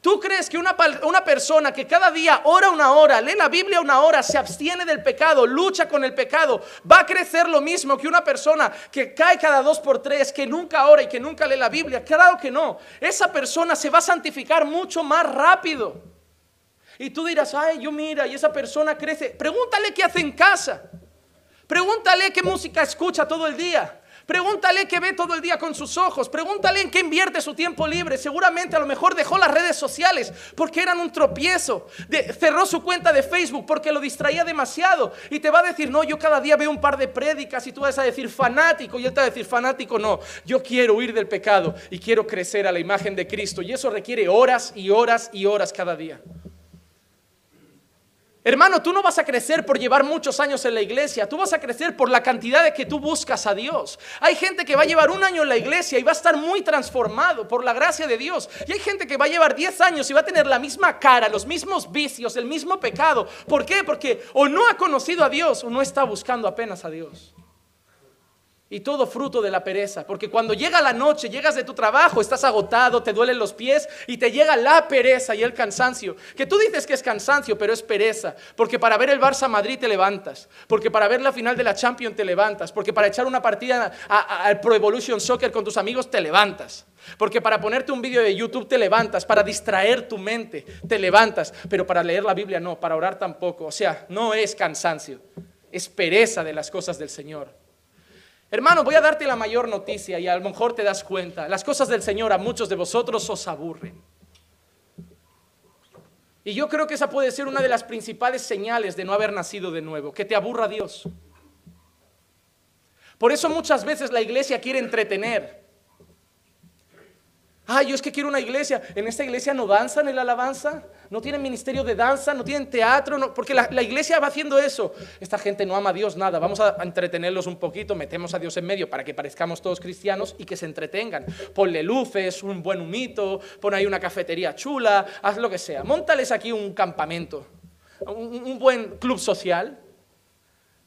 A: ¿Tú crees que una, una, persona que cada día ora una hora, lee la Biblia una hora, se abstiene del pecado, lucha con el pecado, va a crecer lo mismo que una persona que cae cada dos por tres, que nunca ora y que nunca lee la Biblia? Claro que no. Esa persona se va a santificar mucho más rápido. Y tú dirás, ay, yo mira, y esa persona crece. Pregúntale qué hace en casa. Pregúntale qué música escucha todo el día. Pregúntale qué ve todo el día con sus ojos. Pregúntale en qué invierte su tiempo libre. Seguramente a lo mejor dejó las redes sociales porque eran un tropiezo. cerró su cuenta de Facebook porque lo distraía demasiado. Y te va a decir, no, yo cada día veo un par de prédicas y tú vas a decir fanático. Y él te va a decir, fanático no. Yo quiero huir del pecado y quiero crecer a la imagen de Cristo. Y eso requiere horas y horas y horas cada día. Hermano, tú no vas a crecer por llevar muchos años en la iglesia, tú vas a crecer por la cantidad de que tú buscas a Dios. Hay gente que va a llevar un año en la iglesia y va a estar muy transformado por la gracia de Dios. Y hay gente que va a llevar 10 años y va a tener la misma cara, los mismos vicios, el mismo pecado. ¿Por qué? Porque o no ha conocido a Dios o no está buscando apenas a Dios. Y todo fruto de la pereza, porque cuando llega la noche, llegas de tu trabajo, estás agotado, te duelen los pies y te llega la pereza y el cansancio. Que tú dices que es cansancio, pero es pereza, porque para ver el Barça Madrid te levantas, porque para ver la final de la Champions te levantas, porque para echar una partida al Pro Evolution Soccer con tus amigos te levantas. Porque para ponerte un vídeo de YouTube te levantas, para distraer tu mente te levantas, pero para leer la Biblia no, para orar tampoco. O sea, no es cansancio, es pereza de las cosas del Señor. Hermano, voy a darte la mayor noticia y a lo mejor te das cuenta. Las cosas del Señor a muchos de vosotros os aburren. Y yo creo que esa puede ser una de las principales señales de no haber nacido de nuevo, que te aburra Dios. Por eso muchas veces la iglesia quiere entretener, Ah, yo es que quiero una iglesia. En esta iglesia no danzan en la alabanza, no tienen ministerio de danza, no tienen teatro, porque la, iglesia va haciendo eso. Esta gente no ama a Dios nada. Vamos a, entretenerlos un poquito, metemos a Dios en medio para que parezcamos todos cristianos y que se entretengan. Ponle luces, un buen humito, pon ahí una cafetería chula, haz lo que sea. Móntales aquí un campamento, un buen club social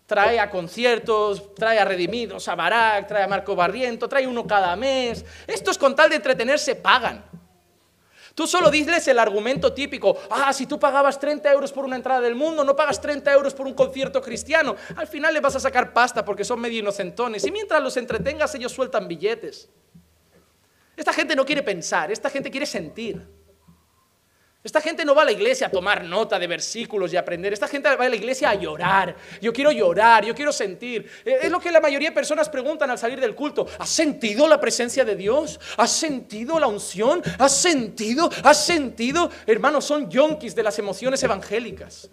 A: trae a conciertos, trae a Redimidos, a Barak, trae a Marco Barriento, trae uno cada mes. Estos con tal de entretenerse pagan. Tú solo dices el argumento típico, ah, si tú pagabas 30 euros por una entrada del mundo, no pagas 30 euros por un concierto cristiano, al final le vas a sacar pasta porque son medio inocentones. Y mientras los entretengas, ellos sueltan billetes. Esta gente no quiere pensar, esta gente quiere sentir. Esta gente no va a la iglesia a tomar nota de versículos y aprender. Esta gente va a la iglesia a llorar. Yo quiero llorar, yo quiero sentir. Eh, es lo que la mayoría de personas preguntan al salir del culto. ¿Has sentido la presencia de Dios? ¿Has sentido la unción? ¿Has sentido? ¿Has sentido? Hermanos, son yonkis de las emociones evangélicas.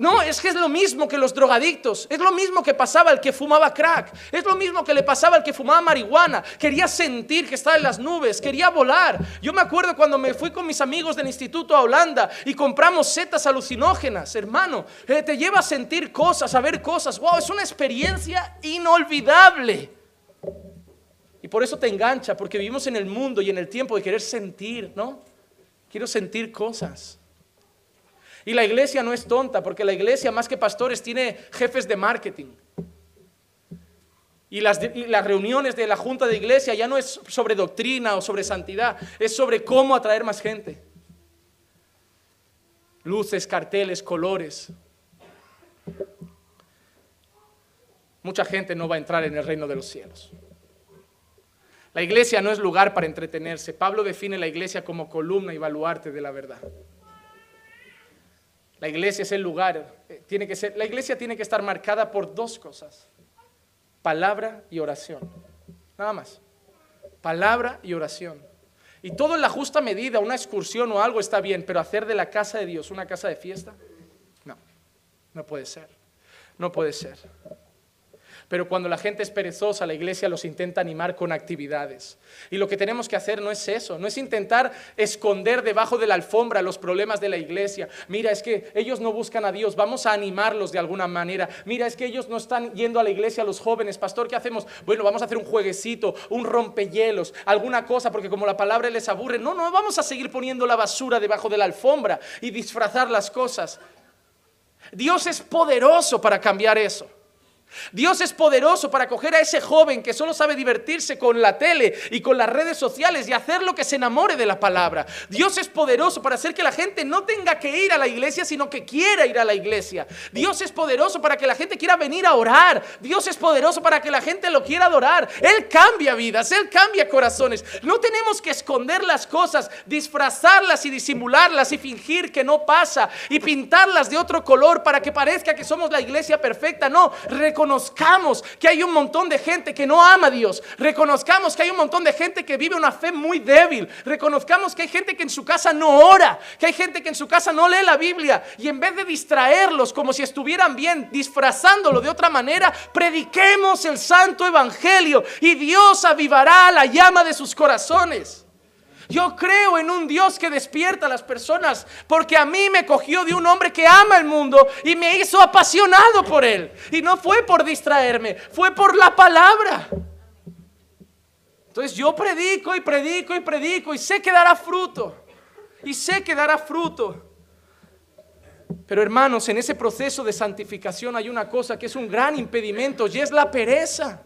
A: No, es que es lo mismo que los drogadictos, es lo mismo que pasaba al que fumaba crack, es lo mismo que le pasaba al que fumaba marihuana. Quería sentir que estaba en las nubes, quería volar. Yo me acuerdo cuando me fui con mis amigos del instituto a Holanda y compramos setas alucinógenas, hermano, eh, te lleva a sentir cosas, a ver cosas. Wow, es una experiencia inolvidable. Y por eso te engancha, porque vivimos en el mundo y en el tiempo de querer sentir, ¿no? Quiero sentir cosas. Y la iglesia no es tonta, porque la iglesia más que pastores tiene jefes de marketing. Y las, reuniones de la junta de iglesia ya no es sobre doctrina o sobre santidad, es sobre cómo atraer más gente. Luces, carteles, colores. Mucha gente no va a entrar en el reino de los cielos. La iglesia no es lugar para entretenerse. Pablo define la iglesia como columna y baluarte de la verdad. La iglesia es el lugar, eh, tiene que ser, la iglesia tiene que estar marcada por dos cosas. palabra y oración. Nada más. Palabra y oración. Y todo en la justa medida, una excursión o algo está bien, pero hacer de la casa de Dios una casa de fiesta, no, no puede ser. No puede ser. Pero cuando la gente es perezosa, la iglesia los intenta animar con actividades. Y lo que tenemos que hacer no es eso, no es intentar esconder debajo de la alfombra los problemas de la iglesia. Mira, es que ellos no buscan a Dios, vamos a animarlos de alguna manera. Mira, es que ellos no están yendo a la iglesia los jóvenes. Pastor, ¿qué hacemos? Bueno, vamos a hacer un jueguecito, un rompehielos, alguna cosa, porque como la palabra les aburre, no, no vamos a seguir poniendo la basura debajo de la alfombra y disfrazar las cosas. Dios es poderoso para cambiar eso. Dios es poderoso para coger a ese joven que solo sabe divertirse con la tele y con las redes sociales y hacer lo que se enamore de la palabra. Dios es poderoso para hacer que la gente no tenga que ir a la iglesia, sino que quiera ir a la iglesia. Dios es poderoso para que la gente quiera venir a orar. Dios es poderoso para que la gente lo quiera adorar. Él cambia vidas, Él cambia corazones. No tenemos que esconder las cosas, disfrazarlas y disimularlas y fingir que no pasa y pintarlas de otro color para que parezca que somos la iglesia perfecta. No, reconozcamos que hay un montón de gente que no ama a Dios, reconozcamos que hay un montón de gente que vive una fe muy débil, reconozcamos que hay gente que en su casa no ora, que hay gente que en su casa no lee la Biblia. Y en vez de distraerlos como si estuvieran bien, disfrazándolo de otra manera, prediquemos el santo evangelio y Dios avivará la llama de sus corazones. Yo creo en un Dios que despierta a las personas, porque a mí me cogió de un hombre que ama el mundo y me hizo apasionado por él. Y no fue por distraerme, fue por la palabra. Entonces yo predico y predico y predico y sé que dará fruto. Y sé que dará fruto. Pero hermanos, en ese proceso de santificación hay una cosa que es un gran impedimento y es la pereza.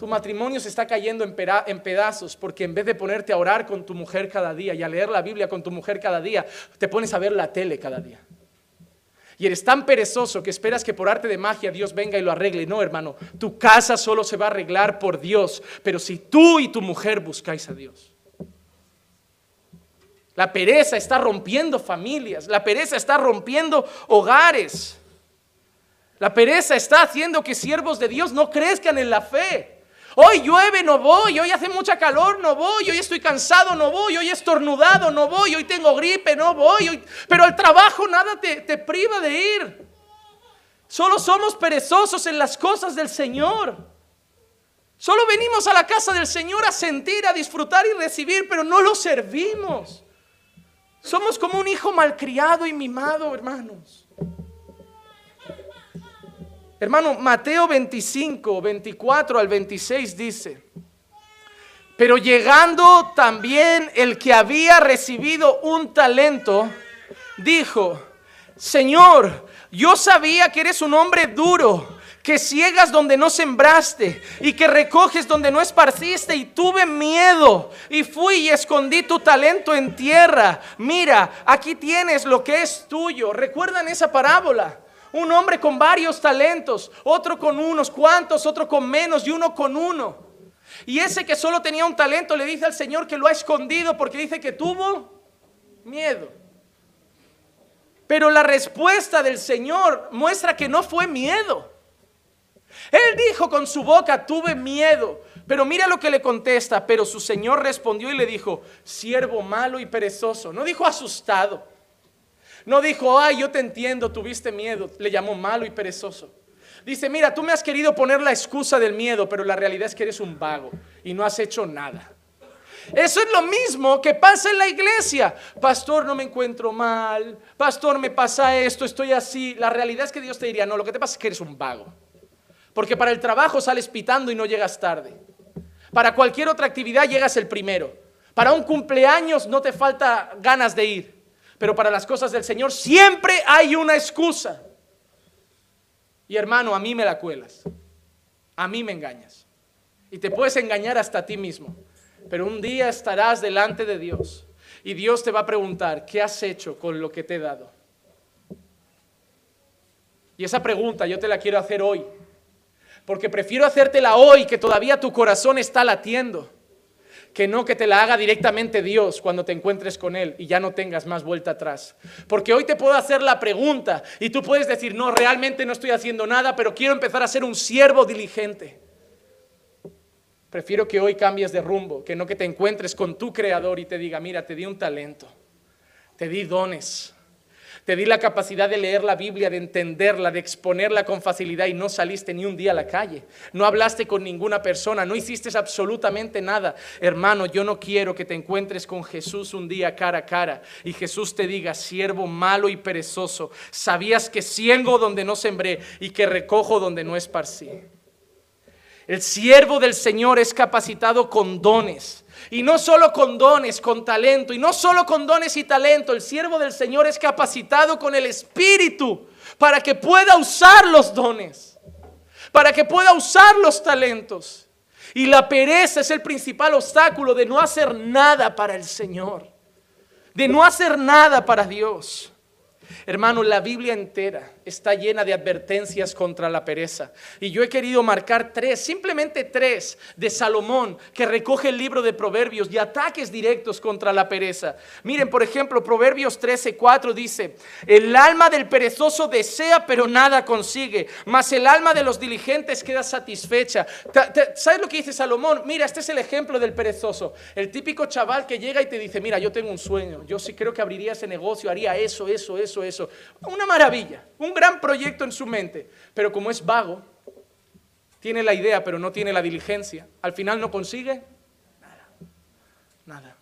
A: Tu matrimonio se está cayendo en, pedazos porque en vez de ponerte a orar con tu mujer cada día y a leer la Biblia con tu mujer cada día, te pones a ver la tele cada día. Y eres tan perezoso que esperas que por arte de magia Dios venga y lo arregle. No, hermano, tu casa solo se va a arreglar por Dios, pero si tú y tu mujer buscáis a Dios. La pereza está rompiendo familias, la pereza está rompiendo hogares. La pereza está haciendo que siervos de Dios no crezcan en la fe. Hoy llueve, no voy. Hoy hace mucha calor, no voy. Hoy estoy cansado, no voy. Hoy estornudado, no voy. Hoy tengo gripe, no voy. Pero el trabajo nada te, te priva de ir. Solo somos perezosos en las cosas del Señor. Solo venimos a la casa del Señor a sentir, a disfrutar y recibir, pero no lo servimos. Somos como un hijo malcriado y mimado, hermanos. Hermano, Mateo 25, 24 al 26 dice, pero llegando también el que había recibido un talento, dijo, Señor, yo sabía que eres un hombre duro, que ciegas donde no sembraste y que recoges donde no esparciste y tuve miedo y fui y escondí tu talento en tierra. Mira, aquí tienes lo que es tuyo. ¿Recuerdan esa parábola? Un hombre con varios talentos, otro con unos cuantos, otro con menos y uno con uno. Y ese que solo tenía un talento le dice al Señor que lo ha escondido porque dice que tuvo miedo. Pero la respuesta del Señor muestra que no fue miedo. Él dijo con su boca, tuve miedo. Pero mira lo que le contesta. Pero su Señor respondió y le dijo, siervo malo y perezoso. No dijo asustado. No dijo, ay, yo te entiendo, tuviste miedo. Le llamó malo y perezoso. Dice, mira, tú me has querido poner la excusa del miedo, pero la realidad es que eres un vago y no has hecho nada. Eso es lo mismo que pasa en la iglesia. Pastor, no me encuentro mal. Pastor, me pasa esto, estoy así. La realidad es que Dios te diría, no, lo que te pasa es que eres un vago. Porque para el trabajo sales pitando y no llegas tarde. Para cualquier otra actividad llegas el primero. Para un cumpleaños no te falta ganas de ir pero para las cosas del Señor siempre hay una excusa. Y hermano, a mí me la cuelas, a mí me engañas. Y te puedes engañar hasta a ti mismo, pero un día estarás delante de Dios y Dios te va a preguntar, ¿qué has hecho con lo que te he dado? Y esa pregunta yo te la quiero hacer hoy, porque prefiero hacértela hoy que todavía tu corazón está latiendo que no que te la haga directamente Dios cuando te encuentres con Él y ya no tengas más vuelta atrás. Porque hoy te puedo hacer la pregunta y tú puedes decir, no, realmente no estoy haciendo nada, pero quiero empezar a ser un siervo diligente. Prefiero que hoy cambies de rumbo, que no que te encuentres con tu creador y te diga, mira, te di un talento, te di dones, te di la capacidad de leer la Biblia, de entenderla, de exponerla con facilidad y no saliste ni un día a la calle. No hablaste con ninguna persona, no hiciste absolutamente nada. Hermano, yo no quiero que te encuentres con Jesús un día cara a cara y Jesús te diga, siervo malo y perezoso, sabías que siembro donde no sembré y que recojo donde no esparcí. El siervo del Señor es capacitado con dones. Y no solo con dones, con talento. Y no solo con dones y talento. El siervo del Señor es capacitado con el Espíritu para que pueda usar los dones. Para que pueda usar los talentos. Y la pereza es el principal obstáculo de no hacer nada para el Señor. De no hacer nada para Dios. Hermano, la Biblia entera está llena de advertencias contra la pereza. Y yo he querido marcar tres, simplemente tres, de Salomón, que recoge el libro de Proverbios y ataques directos contra la pereza. Miren, por ejemplo, Proverbios 13, 4 dice, el alma del perezoso desea, pero nada consigue, mas el alma de los diligentes queda satisfecha. ¿Sabes lo que dice Salomón? Mira, este es el ejemplo del perezoso. El típico chaval que llega y te dice, mira, yo tengo un sueño, yo sí creo que abriría ese negocio, haría eso, eso, eso, eso. Una maravilla, un gran proyecto en su mente, pero como es vago, tiene la idea pero no tiene la diligencia, al final no consigue nada, nada.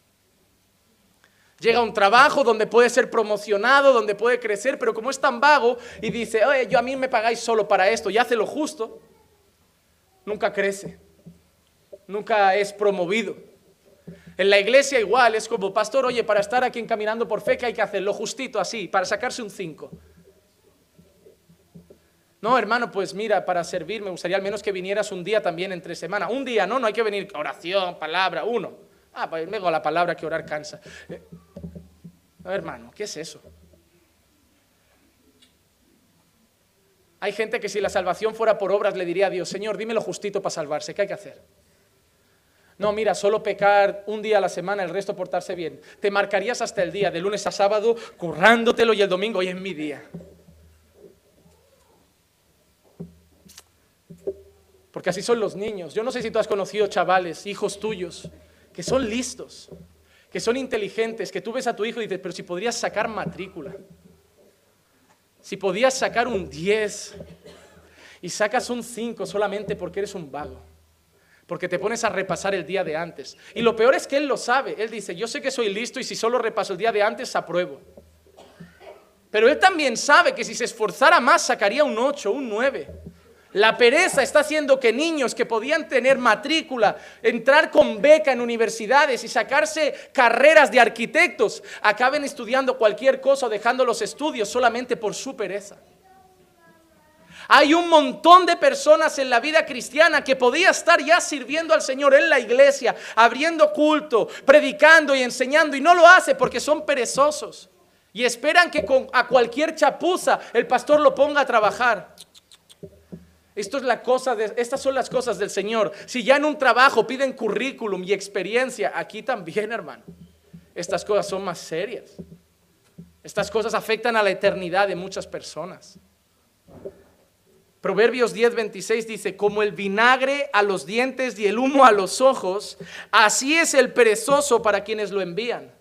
A: Llega a un trabajo donde puede ser promocionado, donde puede crecer, pero como es tan vago y dice, oye, yo a mí me pagáis solo para esto y hace lo justo, nunca crece, nunca es promovido. En la iglesia igual, es como, pastor, oye, para estar aquí encaminando por fe, que hay que hacer? Lo justito así, para sacarse un 5. No, hermano, pues mira, para servir me gustaría al menos que vinieras un día también entre semana. Un día, no, no hay que venir oración, palabra, uno. Ah, pues luego la palabra que orar cansa. Eh, hermano, ¿qué es eso? Hay gente que si la salvación fuera por obras le diría a Dios, Señor, dime lo justito para salvarse, ¿qué hay que hacer? No, mira, solo pecar un día a la semana, el resto portarse bien. Te marcarías hasta el día, de lunes a sábado, currándotelo y el domingo, hoy es mi día. Porque así son los niños. Yo no sé si tú has conocido chavales, hijos tuyos, que son listos, que son inteligentes, que tú ves a tu hijo y dices, pero si podrías sacar matrícula, si podías sacar un 10 y sacas un 5 solamente porque eres un vago, porque te pones a repasar el día de antes. Y lo peor es que él lo sabe, él dice, yo sé que soy listo y si solo repaso el día de antes, apruebo. Pero él también sabe que si se esforzara más, sacaría un 8, un 9. La pereza está haciendo que niños que podían tener matrícula, entrar con beca en universidades y sacarse carreras de arquitectos, acaben estudiando cualquier cosa o dejando los estudios solamente por su pereza. Hay un montón de personas en la vida cristiana que podía estar ya sirviendo al Señor en la iglesia, abriendo culto, predicando y enseñando y no lo hace porque son perezosos y esperan que con, a cualquier chapuza el pastor lo ponga a trabajar. Esto es la cosa de, estas son las cosas del Señor. Si ya en un trabajo piden currículum y experiencia, aquí también, hermano. Estas cosas son más serias. Estas cosas afectan a la eternidad de muchas personas. Proverbios 10:26 dice, como el vinagre a los dientes y el humo a los ojos, así es el perezoso para quienes lo envían.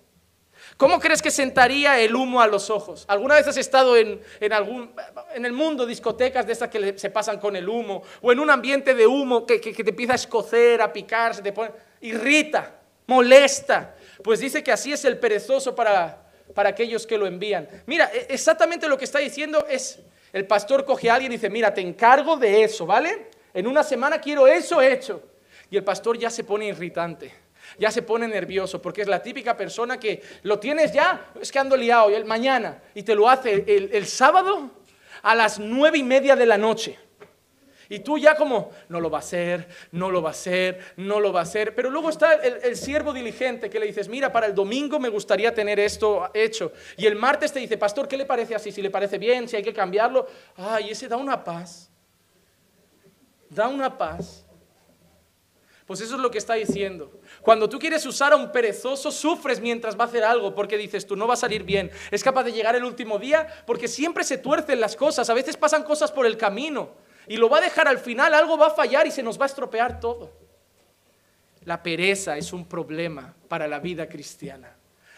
A: ¿Cómo crees que sentaría el humo a los ojos? ¿Alguna vez has estado en, algún, en el mundo discotecas de estas que se pasan con el humo? ¿O en un ambiente de humo que, que, te empieza a escocer, a picar, se te pone, irrita, molesta? Pues dice que así es el perezoso para, para aquellos que lo envían. Mira, e, exactamente lo que está diciendo es, el pastor coge a alguien y dice, mira, te encargo de eso, ¿vale? En una semana quiero eso hecho. Y el pastor ya se pone irritante ya se pone nervioso, porque es la típica persona que lo tienes ya, es que ando liado, y el mañana, y te lo hace el, sábado a las nueve y media de la noche. Y tú ya como, no lo va a hacer, no lo va a hacer, no lo va a hacer. Pero luego está el, siervo diligente que le dices, mira, para el domingo me gustaría tener esto hecho. Y el martes te dice, pastor, ¿qué le parece así? Si le parece bien, si hay que cambiarlo. Ay, ese da una paz. Da una paz. Pues eso es lo que está diciendo. Cuando tú quieres usar a un perezoso, sufres mientras va a hacer algo, porque dices tú, no va a salir bien. Es capaz de llegar el último día, porque siempre se tuercen las cosas, a veces pasan cosas por el camino, y lo va a dejar al final, algo va a fallar y se nos va a estropear todo. La pereza es un problema para la vida cristiana.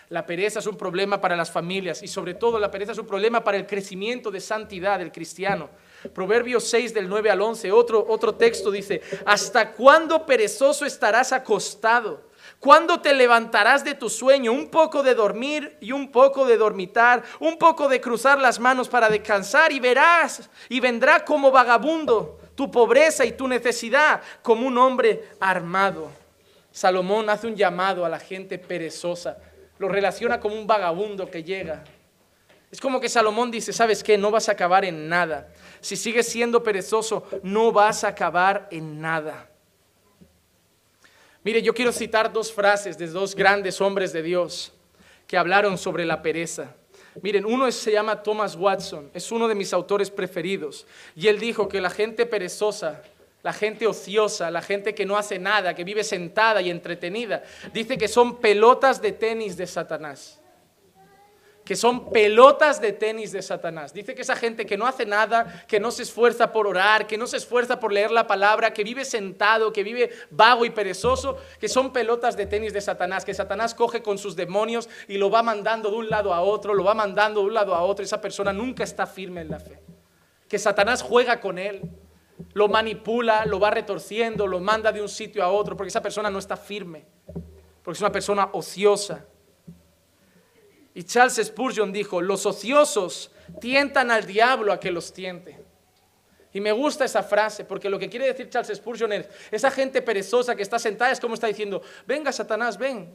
A: La pereza es un problema para las familias y sobre todo la pereza es un problema para el crecimiento de santidad del cristiano. Proverbios 6 del 9 al 11, otro, otro texto dice, ¿hasta cuándo perezoso estarás acostado? ¿Cuándo te levantarás de tu sueño? Un poco de dormir y un poco de dormitar, un poco de cruzar las manos para descansar y verás y vendrá como vagabundo tu pobreza y tu necesidad como un hombre armado. Salomón hace un llamado a la gente perezosa lo relaciona como un vagabundo que llega. Es como que Salomón dice, ¿sabes qué? No vas a acabar en nada. Si sigues siendo perezoso, no vas a acabar en nada. Mire, yo quiero citar dos frases de dos grandes hombres de Dios que hablaron sobre la pereza. Miren, uno se llama Thomas Watson, es uno de mis autores preferidos, y él dijo que la gente perezosa la gente ociosa, la gente que no hace nada, que vive sentada y entretenida, dice que son pelotas de tenis de Satanás. Que son pelotas de tenis de Satanás. Dice que esa gente que no hace nada, que no se esfuerza por orar, que no se esfuerza por leer la palabra, que vive sentado, que vive vago y perezoso, que son pelotas de tenis de Satanás, que Satanás coge con sus demonios y lo va mandando de un lado a otro, lo va mandando de un lado a otro. Esa persona nunca está firme en la fe. Que Satanás juega con él lo manipula, lo va retorciendo, lo manda de un sitio a otro, porque esa persona no está firme, porque es una persona ociosa. Y Charles Spurgeon dijo, los ociosos tientan al diablo a que los tiente. Y me gusta esa frase, porque lo que quiere decir Charles Spurgeon es, esa gente perezosa que está sentada es como está diciendo, venga Satanás, ven,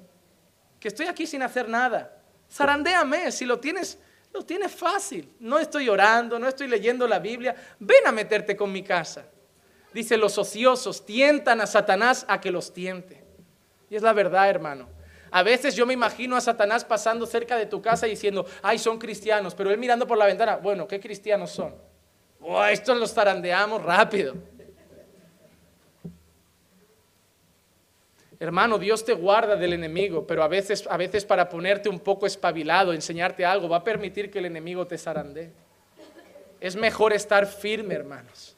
A: que estoy aquí sin hacer nada. Zarandéame, si lo tienes lo tiene fácil. No estoy orando, no estoy leyendo la Biblia. Ven a meterte con mi casa. Dice, los ociosos tientan a Satanás a que los tiente. Y es la verdad, hermano. A veces yo me imagino a Satanás pasando cerca de tu casa y diciendo, ay, son cristianos, pero él mirando por la ventana, bueno, ¿qué cristianos son? Oh, estos los tarandeamos rápido. Hermano, Dios te guarda del enemigo, pero a veces, a veces para ponerte un poco espabilado, enseñarte algo, va a permitir que el enemigo te zarandee. Es mejor estar firme, hermanos.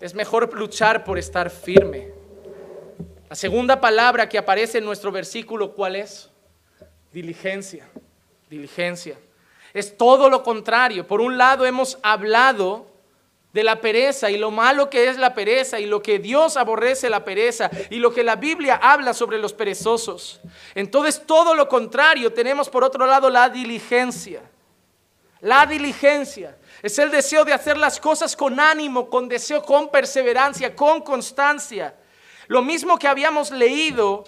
A: Es mejor luchar por estar firme. La segunda palabra que aparece en nuestro versículo, ¿cuál es? Diligencia. Diligencia. Es todo lo contrario. Por un lado hemos hablado de la pereza y lo malo que es la pereza y lo que Dios aborrece la pereza y lo que la Biblia habla sobre los perezosos. Entonces todo lo contrario tenemos por otro lado la diligencia. La diligencia es el deseo de hacer las cosas con ánimo, con deseo, con perseverancia, con constancia. Lo mismo que habíamos leído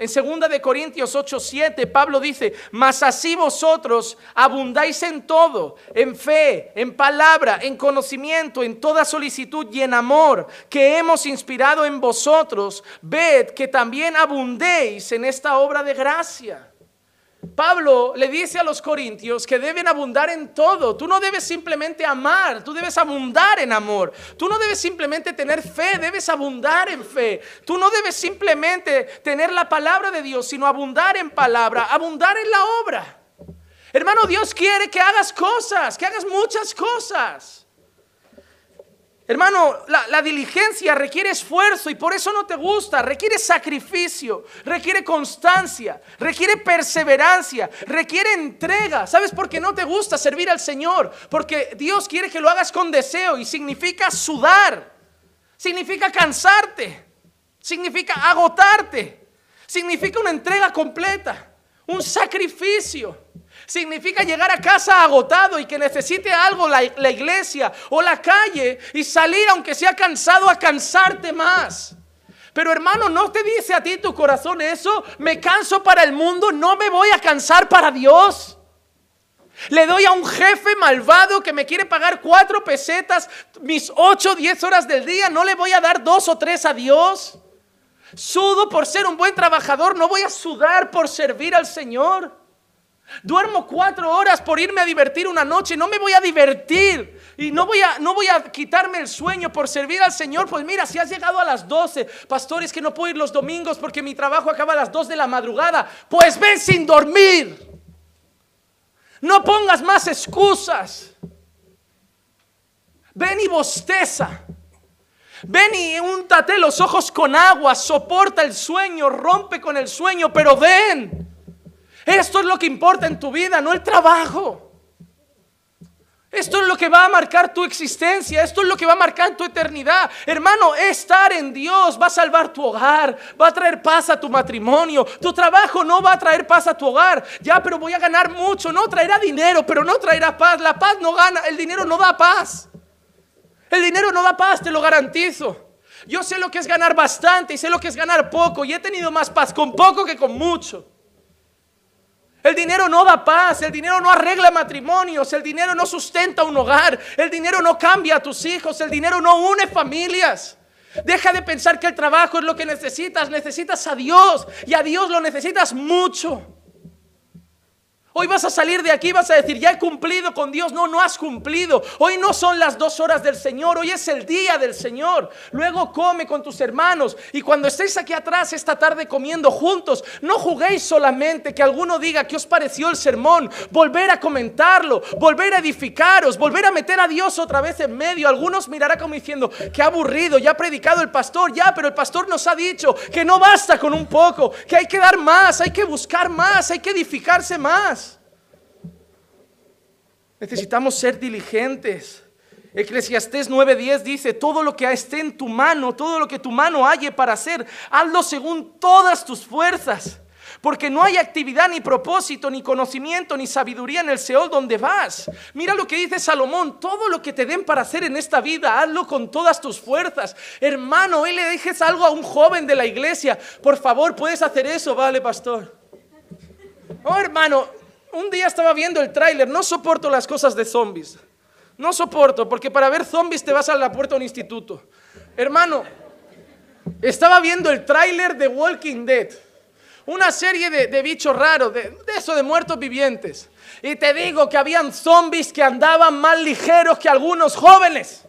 A: en 2 de Corintios 8, 7, Pablo dice, mas así vosotros abundáis en todo, en fe, en palabra, en conocimiento, en toda solicitud y en amor que hemos inspirado en vosotros, ved que también abundéis en esta obra de gracia. Pablo le dice a los corintios que deben abundar en todo. Tú no debes simplemente amar, tú debes abundar en amor. Tú no debes simplemente tener fe, debes abundar en fe. Tú no debes simplemente tener la palabra de Dios, sino abundar en palabra, abundar en la obra. Hermano, Dios quiere que hagas cosas, que hagas muchas cosas. Hermano, la, diligencia requiere esfuerzo y por eso no te gusta, requiere sacrificio, requiere constancia, requiere perseverancia, requiere entrega. ¿Sabes por qué no te gusta servir al Señor? Porque Dios quiere que lo hagas con deseo y significa sudar, significa cansarte, significa agotarte, significa una entrega completa, un sacrificio. Significa llegar a casa agotado y que necesite algo la, iglesia o la calle y salir aunque sea cansado a cansarte más. Pero hermano, ¿no te dice a ti tu corazón eso? Me canso para el mundo, no me voy a cansar para Dios. Le doy a un jefe malvado que me quiere pagar cuatro pesetas mis ocho, diez horas del día, no le voy a dar dos o tres a Dios. Sudo por ser un buen trabajador, no voy a sudar por servir al Señor. Duermo cuatro horas por irme a divertir una noche. No me voy a divertir. Y no voy a, no voy a quitarme el sueño por servir al Señor. Pues mira, si has llegado a las 12, pastores que no puedo ir los domingos porque mi trabajo acaba a las 2 de la madrugada. Pues ven sin dormir. No pongas más excusas. Ven y bosteza. Ven y úntate los ojos con agua, soporta el sueño, rompe con el sueño, pero ven. Esto es lo que importa en tu vida, no el trabajo. Esto es lo que va a marcar tu existencia, esto es lo que va a marcar tu eternidad. Hermano, estar en Dios va a salvar tu hogar, va a traer paz a tu matrimonio. Tu trabajo no va a traer paz a tu hogar. Ya, pero voy a ganar mucho, no traerá dinero, pero no traerá paz. La paz no gana, el dinero no da paz. El dinero no da paz, te lo garantizo. Yo sé lo que es ganar bastante y sé lo que es ganar poco y he tenido más paz con poco que con mucho. El dinero no da paz, el dinero no arregla matrimonios, el dinero no sustenta un hogar, el dinero no cambia a tus hijos, el dinero no une familias. Deja de pensar que el trabajo es lo que necesitas, necesitas a Dios y a Dios lo necesitas mucho. Hoy vas a salir de aquí vas a decir, ya he cumplido con Dios. No, no has cumplido. Hoy no son las dos horas del Señor, hoy es el día del Señor. Luego come con tus hermanos y cuando estéis aquí atrás esta tarde comiendo juntos, no juguéis solamente que alguno diga qué os pareció el sermón. Volver a comentarlo, volver a edificaros, volver a meter a Dios otra vez en medio. Algunos mirará como diciendo, qué aburrido, ya ha predicado el pastor, ya, pero el pastor nos ha dicho que no basta con un poco, que hay que dar más, hay que buscar más, hay que edificarse más. Necesitamos ser diligentes. Eclesiastés 9:10 dice, todo lo que esté en tu mano, todo lo que tu mano halle para hacer, hazlo según todas tus fuerzas. Porque no hay actividad, ni propósito, ni conocimiento, ni sabiduría en el Seol donde vas. Mira lo que dice Salomón, todo lo que te den para hacer en esta vida, hazlo con todas tus fuerzas. Hermano, hoy le dejes algo a un joven de la iglesia. Por favor, puedes hacer eso, vale, pastor. Oh, hermano, un día estaba viendo el tráiler, no soporto las cosas de zombies. No soporto, porque para ver zombies te vas a la puerta de un instituto. Hermano, estaba viendo el tráiler de Walking Dead. Una serie de, bichos raros, de, de eso de muertos vivientes. Y te digo que habían zombies que andaban más ligeros que algunos jóvenes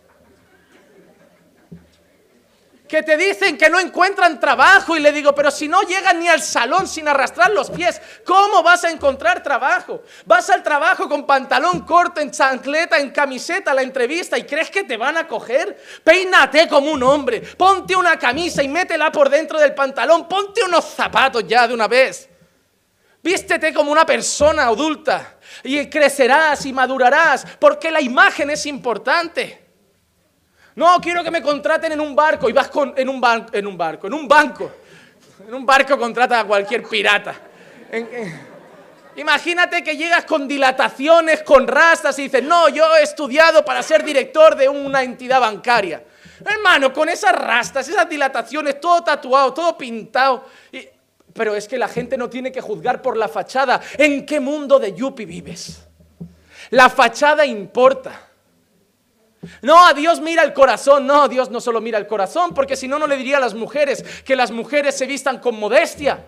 A: que te dicen que no encuentran trabajo y le digo, pero si no llegan ni al salón sin arrastrar los pies, ¿cómo vas a encontrar trabajo? Vas al trabajo con pantalón corto, en chancleta, en camiseta, a la entrevista y crees que te van a coger? Peínate como un hombre, ponte una camisa y métela por dentro del pantalón, ponte unos zapatos ya de una vez. Vístete como una persona adulta y crecerás y madurarás porque la imagen es importante. No, quiero que me contraten en un barco y vas con, en, un en un barco, en un banco. En un barco contrata a cualquier pirata. imagínate que llegas con dilataciones, con rastas y dices, no, yo he estudiado para ser director de una entidad bancaria. Hermano, con esas rastas, esas dilataciones, todo tatuado, todo pintado. pero es que la gente no tiene que juzgar por la fachada. ¿En qué mundo de Yupi vives? La fachada importa. No, a Dios mira el corazón. No, Dios no solo mira el corazón, porque si no, no le diría a las mujeres que las mujeres se vistan con modestia.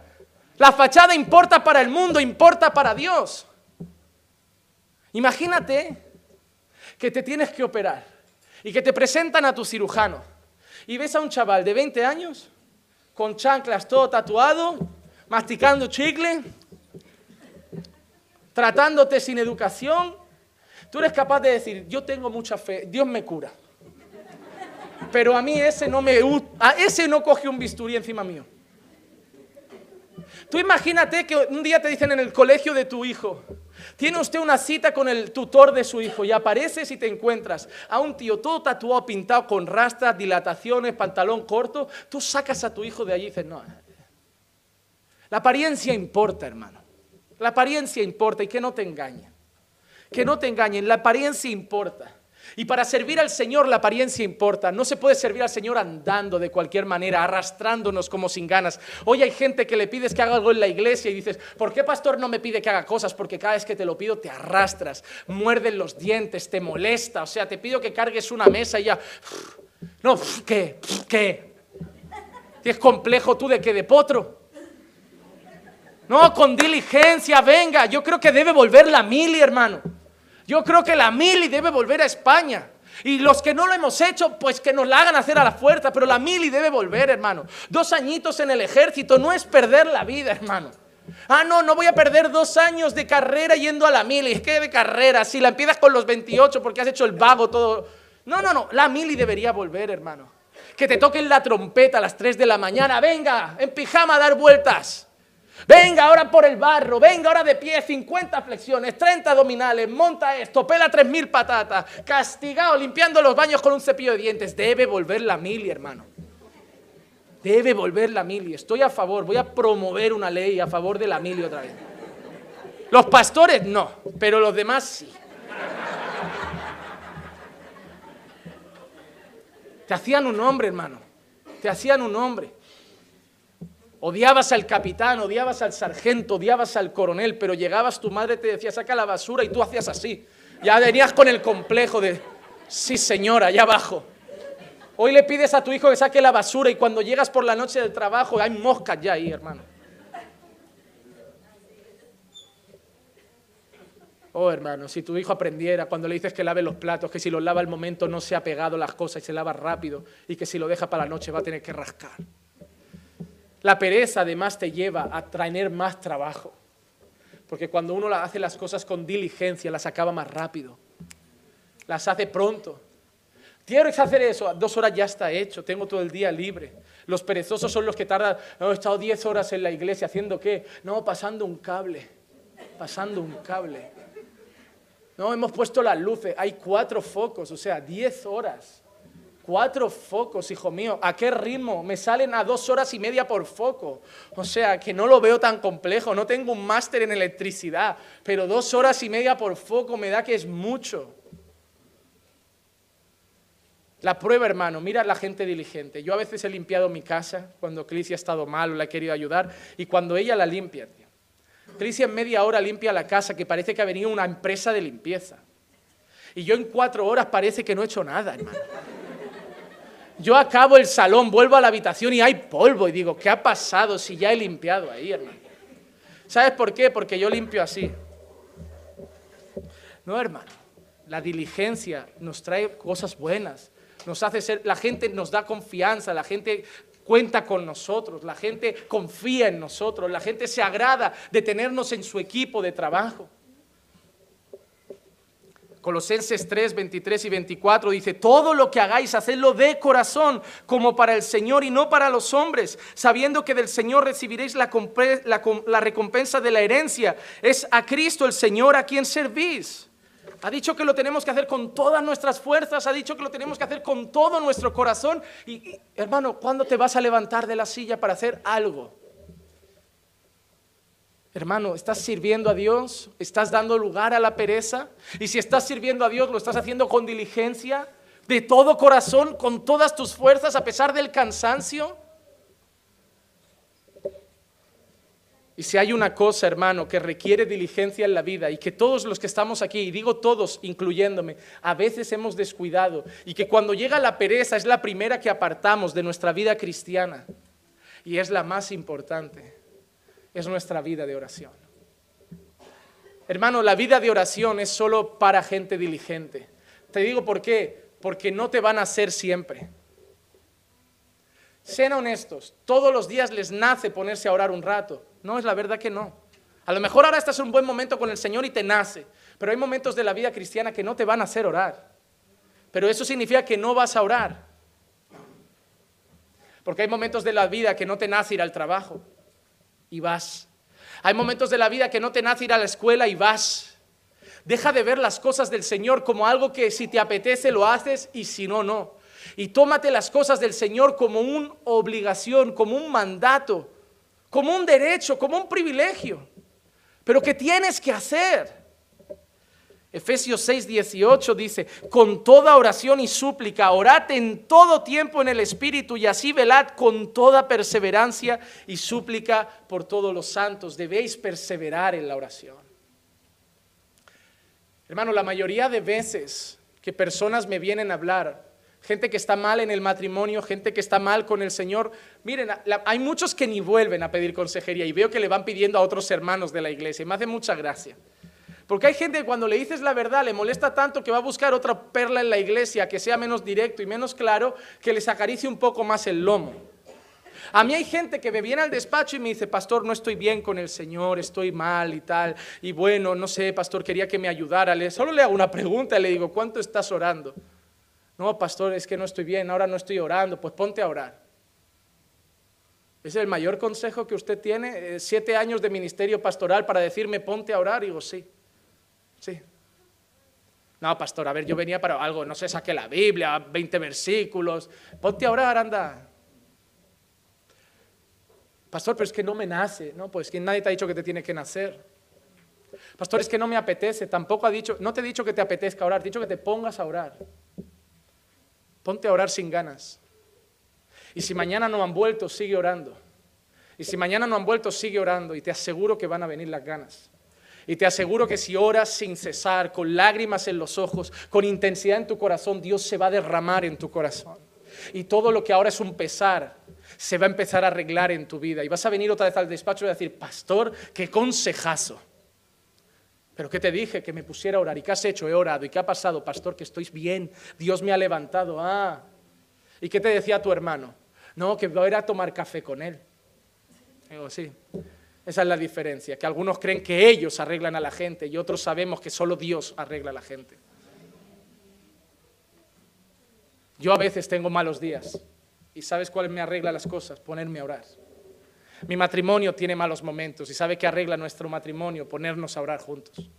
A: La fachada importa para el mundo, importa para Dios. Imagínate que te tienes que operar y que te presentan a tu cirujano y ves a un chaval de 20 años con chanclas todo tatuado, masticando chicle, tratándote sin educación, Tú eres capaz de decir, yo tengo mucha fe, Dios me cura. Pero a mí ese no me a ese no coge un bisturí encima mío. Tú imagínate que un día te dicen en el colegio de tu hijo, tiene usted una cita con el tutor de su hijo y apareces y te encuentras a un tío todo tatuado, pintado con rastas, dilataciones, pantalón corto, tú sacas a tu hijo de allí y dices, no, la apariencia importa, hermano. La apariencia importa y que no te engañe que no te engañen, la apariencia importa. Y para servir al Señor la apariencia importa. No se puede servir al Señor andando de cualquier manera, arrastrándonos como sin ganas. Hoy hay gente que le pides que haga algo en la iglesia y dices, ¿por qué pastor no me pide que haga cosas? Porque cada vez que te lo pido te arrastras, muerden los dientes, te molesta. O sea, te pido que cargues una mesa y ya... No, ¿qué? ¿Qué? ¿Tienes complejo tú de que de potro? No, con diligencia, venga. Yo creo que debe volver la mili, hermano. Yo creo que la mili debe volver a España. Y los que no lo hemos hecho, pues que nos la hagan hacer a la fuerza. Pero la mili debe volver, hermano. Dos añitos en el ejército no es perder la vida, hermano. Ah, no, no voy a perder dos años de carrera yendo a la mili. Es que de carrera, si la empiezas con los 28 porque has hecho el vago todo. No, no, no, la mili debería volver, hermano. Que te toquen la trompeta a las 3 de la mañana. Venga, en pijama a dar vueltas. Venga ahora por el barro, venga ahora de pie, 50 flexiones, 30 abdominales, monta esto, pela 3.000 patatas, castigado, limpiando los baños con un cepillo de dientes. Debe volver la mili, hermano. Debe volver la mili. Estoy a favor, voy a promover una ley a favor de la mili otra vez. Los pastores no, pero los demás sí. Te hacían un hombre, hermano. Te hacían un hombre. Odiabas al capitán, odiabas al sargento, odiabas al coronel, pero llegabas, tu madre te decía, saca la basura y tú hacías así. Ya venías con el complejo de, sí señora, allá abajo. Hoy le pides a tu hijo que saque la basura y cuando llegas por la noche del trabajo hay moscas ya ahí, hermano. Oh, hermano, si tu hijo aprendiera cuando le dices que lave los platos, que si los lava al momento no se ha pegado las cosas y se lava rápido y que si lo deja para la noche va a tener que rascar. La pereza además te lleva a traer más trabajo, porque cuando uno hace las cosas con diligencia, las acaba más rápido, las hace pronto. Quiero hacer eso, dos horas ya está hecho, tengo todo el día libre. Los perezosos son los que tardan, no, he estado diez horas en la iglesia haciendo qué? No, pasando un cable, pasando un cable. No, hemos puesto las luces, hay cuatro focos, o sea, diez horas. Cuatro focos, hijo mío. ¿A qué ritmo? Me salen a dos horas y media por foco. O sea, que no lo veo tan complejo. No tengo un máster en electricidad, pero dos horas y media por foco me da que es mucho. La prueba, hermano, mira la gente diligente. Yo a veces he limpiado mi casa cuando Clicia ha estado mal o la he querido ayudar y cuando ella la limpia, Clicia en media hora limpia la casa que parece que ha venido una empresa de limpieza. Y yo en cuatro horas parece que no he hecho nada, hermano. Yo acabo el salón, vuelvo a la habitación y hay polvo y digo, ¿qué ha pasado si ya he limpiado ahí, hermano? ¿Sabes por qué? Porque yo limpio así. No, hermano, la diligencia nos trae cosas buenas, nos hace ser, la gente nos da confianza, la gente cuenta con nosotros, la gente confía en nosotros, la gente se agrada de tenernos en su equipo de trabajo. Colosenses 3, 23 y 24 dice, todo lo que hagáis, hacedlo de corazón, como para el Señor y no para los hombres, sabiendo que del Señor recibiréis la, la recompensa de la herencia. Es a Cristo el Señor a quien servís. Ha dicho que lo tenemos que hacer con todas nuestras fuerzas, ha dicho que lo tenemos que hacer con todo nuestro corazón. Y, hermano, ¿cuándo te vas a levantar de la silla para hacer algo? Hermano, ¿estás sirviendo a Dios? ¿Estás dando lugar a la pereza? Y si estás sirviendo a Dios, ¿lo estás haciendo con diligencia? ¿De todo corazón? ¿Con todas tus fuerzas a pesar del cansancio? Y si hay una cosa, hermano, que requiere diligencia en la vida y que todos los que estamos aquí, y digo todos, incluyéndome, a veces hemos descuidado y que cuando llega la pereza es la primera que apartamos de nuestra vida cristiana y es la más importante es nuestra vida de oración. Hermano, la vida de oración es solo para gente diligente. Te digo por qué, porque no te van a hacer siempre. Sean honestos, todos los días les nace ponerse a orar un rato. No, es la verdad que no. A lo mejor ahora estás en un buen momento con el Señor y te nace, pero hay momentos de la vida cristiana que no te van a hacer orar. Pero eso significa que no vas a orar. Porque hay momentos de la vida que no te nace ir al trabajo y vas. Hay momentos de la vida que no te nace ir a la escuela y vas. Deja de ver las cosas del Señor como algo que si te apetece lo haces y si no, no. Y tómate las cosas del Señor como una obligación, como un mandato, como un derecho, como un privilegio, pero que tienes que hacer. Efesios 6, 18 dice, con toda oración y súplica, orad en todo tiempo en el Espíritu y así velad con toda perseverancia y súplica por todos los santos. Debéis perseverar en la oración. Hermano, la mayoría de veces que personas me vienen a hablar gente que está mal en el matrimonio, gente que está mal con el Señor. Miren, hay muchos que ni vuelven a pedir consejería y veo que le van pidiendo a otros hermanos de la iglesia y me hace mucha gracia. Porque hay gente que cuando le dices la verdad le molesta tanto que va a buscar otra perla en la iglesia que sea menos directo y menos claro, que les acaricie un poco más el lomo. A mí hay gente que me viene al despacho y me dice, pastor, no estoy bien con el Señor, estoy mal y tal. Y bueno, no sé, pastor, quería que me ayudara. Le, solo le hago una pregunta y le digo, ¿cuánto estás orando? No, pastor, es que no estoy bien, ahora no estoy orando. Pues ponte a orar. ¿Es el mayor consejo que usted tiene? Eh, siete años de ministerio pastoral para decirme ponte a orar. Y digo, sí, sí. No, pastor, a ver, yo venía para algo, no sé, saqué la Biblia, 20 versículos. Ponte a orar, anda. Pastor, pero es que no me nace. No, pues que nadie te ha dicho que te tiene que nacer. Pastor, es que no me apetece. Tampoco ha dicho, no te he dicho que te apetezca orar, te he dicho que te pongas a orar. Ponte a orar sin ganas. Y si mañana no han vuelto, sigue orando. Y si mañana no han vuelto, sigue orando. Y te aseguro que van a venir las ganas. Y te aseguro que si oras sin cesar, con lágrimas en los ojos, con intensidad en tu corazón, Dios se va a derramar en tu corazón. Y todo lo que ahora es un pesar, se va a empezar a arreglar en tu vida. Y vas a venir otra vez al despacho y decir, pastor, qué consejazo. Pero ¿qué te dije? Que me pusiera a orar. ¿Y qué has hecho? He orado. ¿Y qué ha pasado, pastor? Que estoy bien. Dios me ha levantado. Ah. ¿Y qué te decía tu hermano? No, que voy a ir a tomar café con él. Digo, sí. Esa es la diferencia, que algunos creen que ellos arreglan a la gente y otros sabemos que solo Dios arregla a la gente. Yo a veces tengo malos días ¿Y sabes cuál me arregla las cosas? Ponerme a orar. Mi matrimonio tiene malos momentos y sabe que arregla nuestro matrimonio ponernos a orar juntos.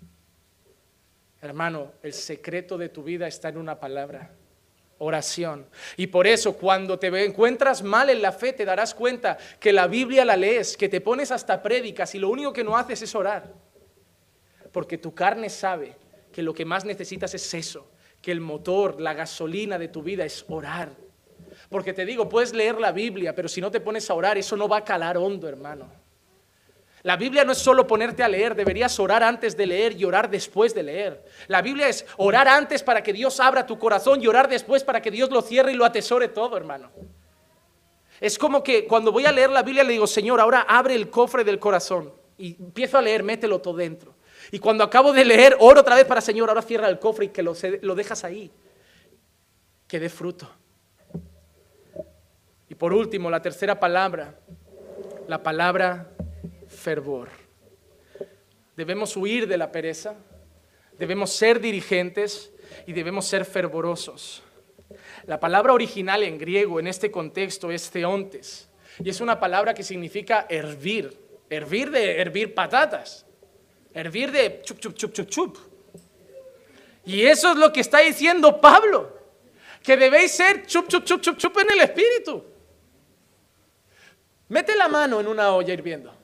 A: Hermano, el secreto de tu vida está en una palabra, oración. Y por eso cuando te encuentras mal en la fe te darás cuenta que la Biblia la lees, que te pones hasta prédicas y lo único que no haces es orar. Porque tu carne sabe que lo que más necesitas es eso, que el motor, la gasolina de tu vida es orar porque te digo, puedes leer la Biblia, pero si no te pones a orar, eso no va a calar hondo, hermano. La Biblia no es solo ponerte a leer, deberías orar antes de leer y orar después de leer. La Biblia es orar antes para que Dios abra tu corazón y orar después para que Dios lo cierre y lo atesore todo, hermano. Es como que cuando voy a leer la Biblia le digo, Señor, ahora abre el cofre del corazón. Y empiezo a leer, mételo todo dentro. Y cuando acabo de leer, oro otra vez para Señor, ahora cierra el cofre y que lo, lo dejas ahí. Que dé fruto. Y por último, la tercera palabra, la palabra fervor. Debemos huir de la pereza, debemos ser dirigentes y debemos ser fervorosos. La palabra original en griego en este contexto es theontes y es una palabra que significa hervir, hervir de hervir patatas, hervir de chup, chup, chup, chup, chup. Y eso es lo que está diciendo Pablo, que debéis ser chup, chup, chup, chup, chup en el espíritu. Mete la mano en una olla hirviendo.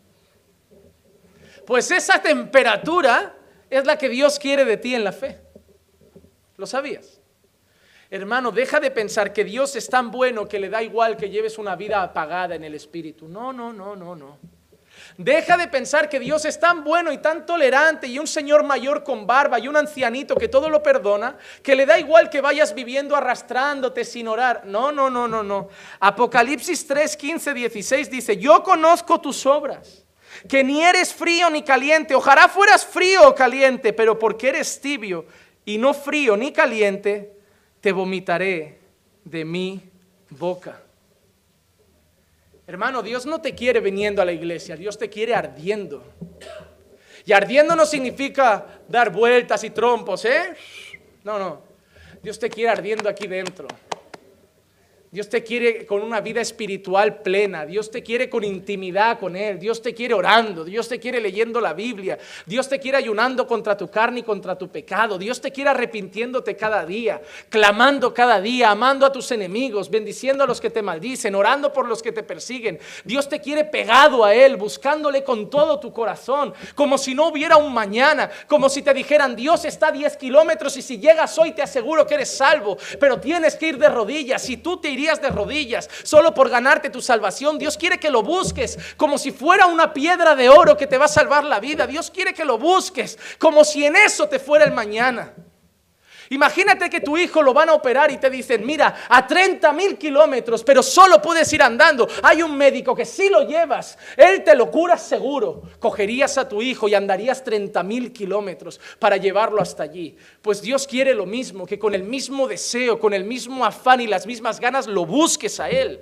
A: Pues esa temperatura es la que Dios quiere de ti en la fe. ¿Lo sabías? Hermano, deja de pensar que Dios es tan bueno que le da igual que lleves una vida apagada en el espíritu. No, no, no, no, no. Deja de pensar que Dios es tan bueno y tan tolerante y un señor mayor con barba y un ancianito que todo lo perdona, que le da igual que vayas viviendo arrastrándote sin orar. No, no, no, no, no. Apocalipsis 3, 15, 16 dice, yo conozco tus obras, que ni eres frío ni caliente. Ojalá fueras frío o caliente, pero porque eres tibio y no frío ni caliente, te vomitaré de mi boca. Hermano, Dios no te quiere viniendo a la iglesia, Dios te quiere ardiendo. Y ardiendo no significa dar vueltas y trompos, ¿eh? No, no. Dios te quiere ardiendo aquí dentro. Dios te quiere con una vida espiritual plena, Dios te quiere con intimidad con Él, Dios te quiere orando, Dios te quiere leyendo la Biblia, Dios te quiere ayunando contra tu carne y contra tu pecado, Dios te quiere arrepintiéndote cada día, clamando cada día, amando a tus enemigos, bendiciendo a los que te maldicen, orando por los que te persiguen. Dios te quiere pegado a Él, buscándole con todo tu corazón, como si no hubiera un mañana, como si te dijeran, Dios está a 10 kilómetros y si llegas hoy te aseguro que eres salvo, pero tienes que ir de rodillas. Si tú te de rodillas solo por ganarte tu salvación. Dios quiere que lo busques como si fuera una piedra de oro que te va a salvar la vida. Dios quiere que lo busques como si en eso te fuera el mañana. Imagínate que tu hijo lo van a operar y te dicen, mira, a 30 mil kilómetros, pero solo puedes ir andando. Hay un médico que si lo llevas, él te lo cura seguro. Cogerías a tu hijo y andarías 30 mil kilómetros para llevarlo hasta allí. Pues Dios quiere lo mismo, que con el mismo deseo, con el mismo afán y las mismas ganas lo busques a Él.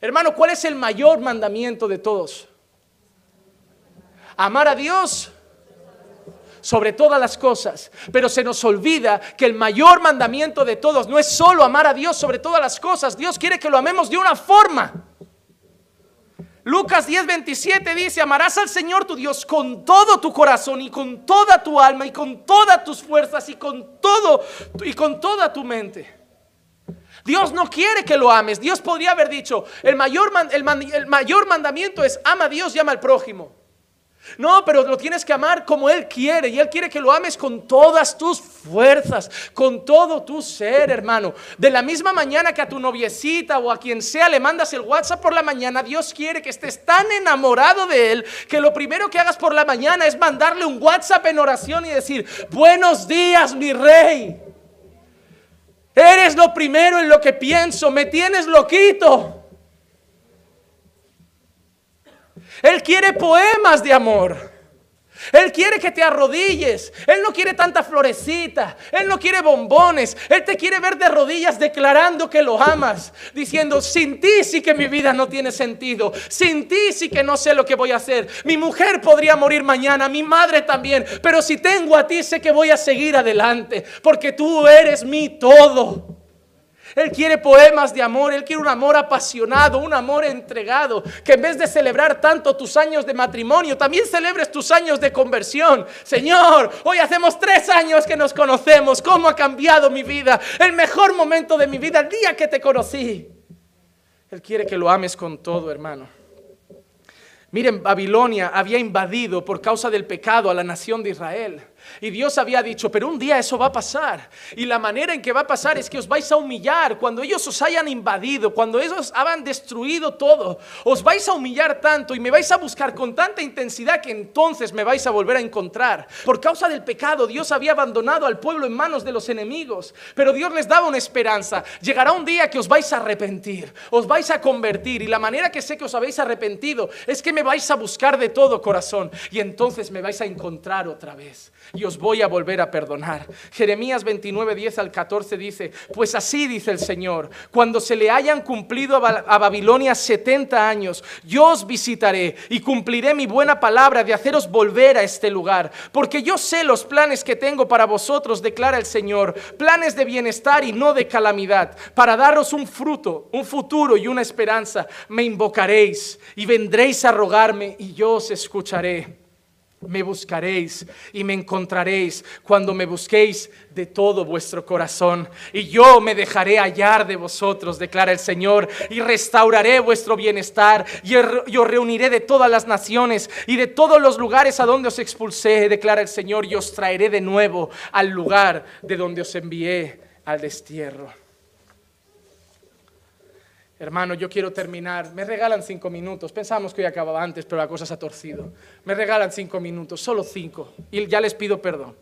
A: Hermano, ¿cuál es el mayor mandamiento de todos? Amar a Dios sobre todas las cosas. Pero se nos olvida que el mayor mandamiento de todos no es solo amar a Dios sobre todas las cosas. Dios quiere que lo amemos de una forma. Lucas 10:27 dice, amarás al Señor tu Dios con todo tu corazón y con toda tu alma y con todas tus fuerzas y con todo y con toda tu mente. Dios no quiere que lo ames. Dios podría haber dicho, el mayor, el mayor mandamiento es ama a Dios y ama al prójimo. No, pero lo tienes que amar como Él quiere. Y Él quiere que lo ames con todas tus fuerzas, con todo tu ser, hermano. De la misma mañana que a tu noviecita o a quien sea le mandas el WhatsApp por la mañana, Dios quiere que estés tan enamorado de Él que lo primero que hagas por la mañana es mandarle un WhatsApp en oración y decir, buenos días, mi rey. Eres lo primero en lo que pienso, me tienes loquito. Él quiere poemas de amor. Él quiere que te arrodilles. Él no quiere tanta florecita. Él no quiere bombones. Él te quiere ver de rodillas declarando que lo amas. Diciendo, sin ti sí que mi vida no tiene sentido. Sin ti sí que no sé lo que voy a hacer. Mi mujer podría morir mañana. Mi madre también. Pero si tengo a ti sé que voy a seguir adelante. Porque tú eres mi todo. Él quiere poemas de amor, Él quiere un amor apasionado, un amor entregado, que en vez de celebrar tanto tus años de matrimonio, también celebres tus años de conversión. Señor, hoy hacemos tres años que nos conocemos, ¿cómo ha cambiado mi vida? El mejor momento de mi vida, el día que te conocí. Él quiere que lo ames con todo, hermano. Miren, Babilonia había invadido por causa del pecado a la nación de Israel. Y Dios había dicho, pero un día eso va a pasar. Y la manera en que va a pasar es que os vais a humillar cuando ellos os hayan invadido, cuando ellos hayan destruido todo. Os vais a humillar tanto y me vais a buscar con tanta intensidad que entonces me vais a volver a encontrar. Por causa del pecado, Dios había abandonado al pueblo en manos de los enemigos. Pero Dios les daba una esperanza. Llegará un día que os vais a arrepentir, os vais a convertir. Y la manera que sé que os habéis arrepentido es que me vais a buscar de todo corazón. Y entonces me vais a encontrar otra vez y os voy a volver a perdonar. Jeremías 29, 10 al 14 dice, pues así dice el Señor, cuando se le hayan cumplido a Babilonia 70 años, yo os visitaré y cumpliré mi buena palabra de haceros volver a este lugar, porque yo sé los planes que tengo para vosotros, declara el Señor, planes de bienestar y no de calamidad, para daros un fruto, un futuro y una esperanza. Me invocaréis y vendréis a rogarme y yo os escucharé. Me buscaréis y me encontraréis cuando me busquéis de todo vuestro corazón. Y yo me dejaré hallar de vosotros, declara el Señor, y restauraré vuestro bienestar. Y os reuniré de todas las naciones y de todos los lugares a donde os expulsé, declara el Señor, y os traeré de nuevo al lugar de donde os envié al destierro. Hermano, yo quiero terminar. Me regalan cinco minutos. Pensamos que hoy acababa antes, pero la cosa se ha torcido. Me regalan cinco minutos, solo cinco. Y ya les pido perdón.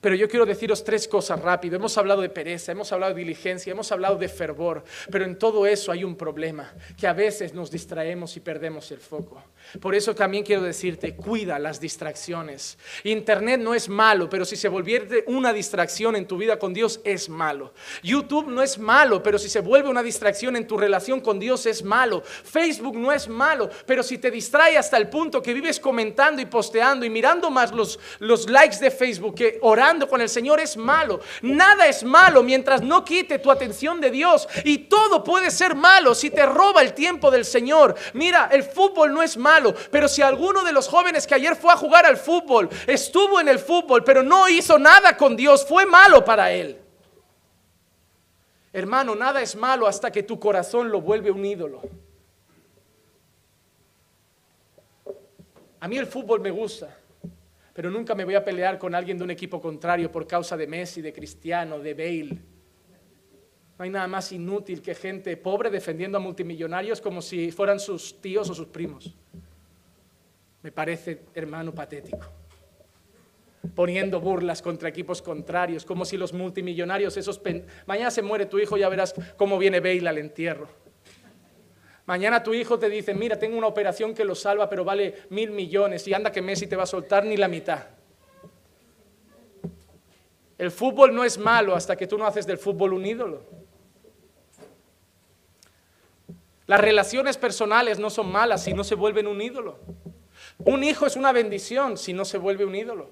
A: Pero yo quiero deciros tres cosas rápido. Hemos hablado de pereza, hemos hablado de diligencia, hemos hablado de fervor, pero en todo eso hay un problema, que a veces nos distraemos y perdemos el foco. Por eso también quiero decirte, cuida las distracciones. Internet no es malo, pero si se volviera una distracción en tu vida con Dios es malo. YouTube no es malo, pero si se vuelve una distracción en tu relación con Dios es malo. Facebook no es malo, pero si te distrae hasta el punto que vives comentando y posteando y mirando más los, los likes de Facebook que orando con el Señor es malo. Nada es malo mientras no quite tu atención de Dios y todo puede ser malo si te roba el tiempo del Señor. Mira, el fútbol no es malo pero si alguno de los jóvenes que ayer fue a jugar al fútbol estuvo en el fútbol, pero no hizo nada con Dios, fue malo para él. Hermano, nada es malo hasta que tu corazón lo vuelve un ídolo. A mí el fútbol me gusta, pero nunca me voy a pelear con alguien de un equipo contrario por causa de Messi, de Cristiano, de Bale. No hay nada más inútil que gente pobre defendiendo a multimillonarios como si fueran sus tíos o sus primos. Me parece, hermano, patético. poniendo burlas contra equipos contrarios, como si los multimillonarios, esos... Mañana se muere tu hijo, ya verás cómo viene Bale al entierro. Mañana tu hijo te dice, mira, tengo una operación que lo salva, pero vale mil millones y anda que Messi te va a soltar ni la mitad. El fútbol no es malo hasta que tú no haces del fútbol un ídolo. Las relaciones personales no son malas si no se vuelven un ídolo. Un hijo es una bendición si no se vuelve un ídolo.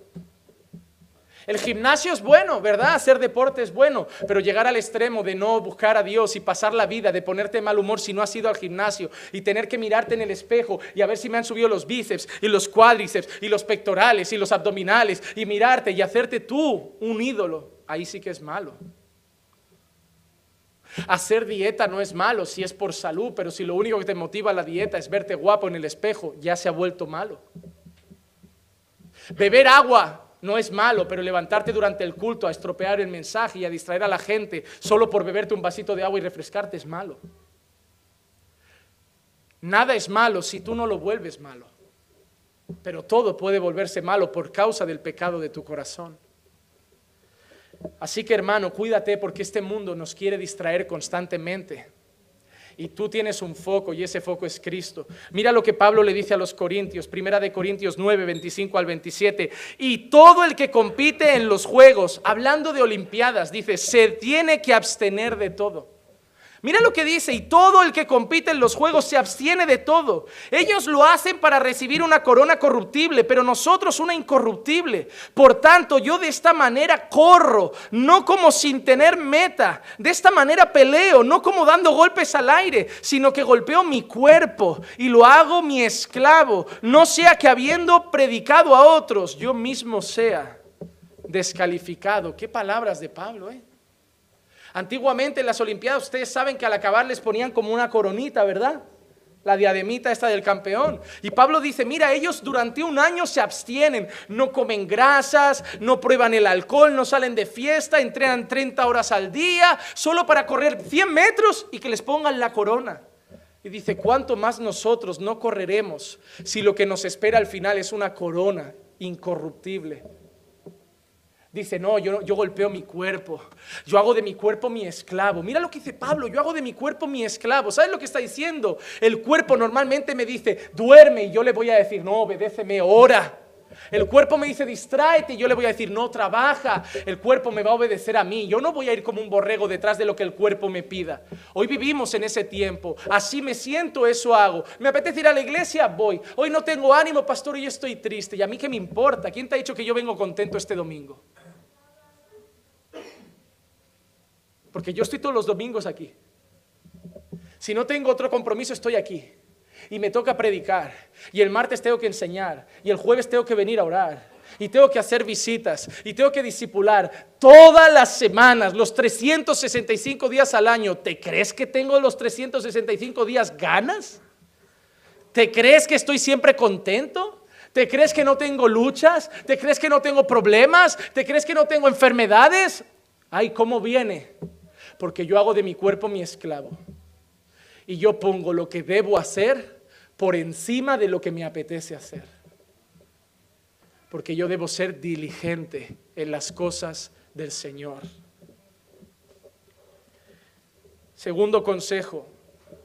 A: El gimnasio es bueno, ¿verdad? Hacer deporte es bueno, pero llegar al extremo de no buscar a Dios y pasar la vida, de ponerte mal humor si no has ido al gimnasio y tener que mirarte en el espejo y a ver si me han subido los bíceps y los cuádriceps y los pectorales y los abdominales y mirarte y hacerte tú un ídolo, ahí sí que es malo. Hacer dieta no es malo si es por salud, pero si lo único que te motiva la dieta es verte guapo en el espejo, ya se ha vuelto malo. Beber agua no es malo, pero levantarte durante el culto a estropear el mensaje y a distraer a la gente solo por beberte un vasito de agua y refrescarte es malo. Nada es malo si tú no lo vuelves malo, pero todo puede volverse malo por causa del pecado de tu corazón. Así que hermano, cuídate porque este mundo nos quiere distraer constantemente y tú tienes un foco y ese foco es Cristo. Mira lo que Pablo le dice a los Corintios, primera de Corintios 9, 25 al 27. Y todo el que compite en los juegos, hablando de Olimpiadas, dice, se tiene que abstener de todo. Mira lo que dice, y todo el que compite en los juegos se abstiene de todo. Ellos lo hacen para recibir una corona corruptible, pero nosotros una incorruptible. Por tanto, yo de esta manera corro, no como sin tener meta. De esta manera peleo, no como dando golpes al aire, sino que golpeo mi cuerpo y lo hago mi esclavo. No sea que habiendo predicado a otros, yo mismo sea descalificado. Qué palabras de Pablo, ¿eh? Antiguamente en las Olimpiadas ustedes saben que al acabar les ponían como una coronita, ¿verdad? La diademita esta del campeón. Y Pablo dice, mira, ellos durante un año se abstienen, no comen grasas, no prueban el alcohol, no salen de fiesta, entrenan 30 horas al día, solo para correr 100 metros y que les pongan la corona. Y dice, ¿cuánto más nosotros no correremos si lo que nos espera al final es una corona incorruptible? Dice, no, yo, yo golpeo mi cuerpo, yo hago de mi cuerpo mi esclavo. Mira lo que dice Pablo, yo hago de mi cuerpo mi esclavo. ¿Sabes lo que está diciendo? El cuerpo normalmente me dice, duerme y yo le voy a decir, no, obedéceme, ora. El cuerpo me dice, distráete y yo le voy a decir, no, trabaja. El cuerpo me va a obedecer a mí. Yo no voy a ir como un borrego detrás de lo que el cuerpo me pida. Hoy vivimos en ese tiempo. Así me siento, eso hago. Me apetece ir a la iglesia, voy. Hoy no tengo ánimo, pastor, y yo estoy triste. ¿Y a mí qué me importa? ¿Quién te ha dicho que yo vengo contento este domingo? Porque yo estoy todos los domingos aquí. Si no tengo otro compromiso, estoy aquí. Y me toca predicar. Y el martes tengo que enseñar. Y el jueves tengo que venir a orar. Y tengo que hacer visitas. Y tengo que disipular todas las semanas, los 365 días al año. ¿Te crees que tengo los 365 días ganas? ¿Te crees que estoy siempre contento? ¿Te crees que no tengo luchas? ¿Te crees que no tengo problemas? ¿Te crees que no tengo enfermedades? Ay, ¿cómo viene? porque yo hago de mi cuerpo mi esclavo. Y yo pongo lo que debo hacer por encima de lo que me apetece hacer. Porque yo debo ser diligente en las cosas del Señor. Segundo consejo,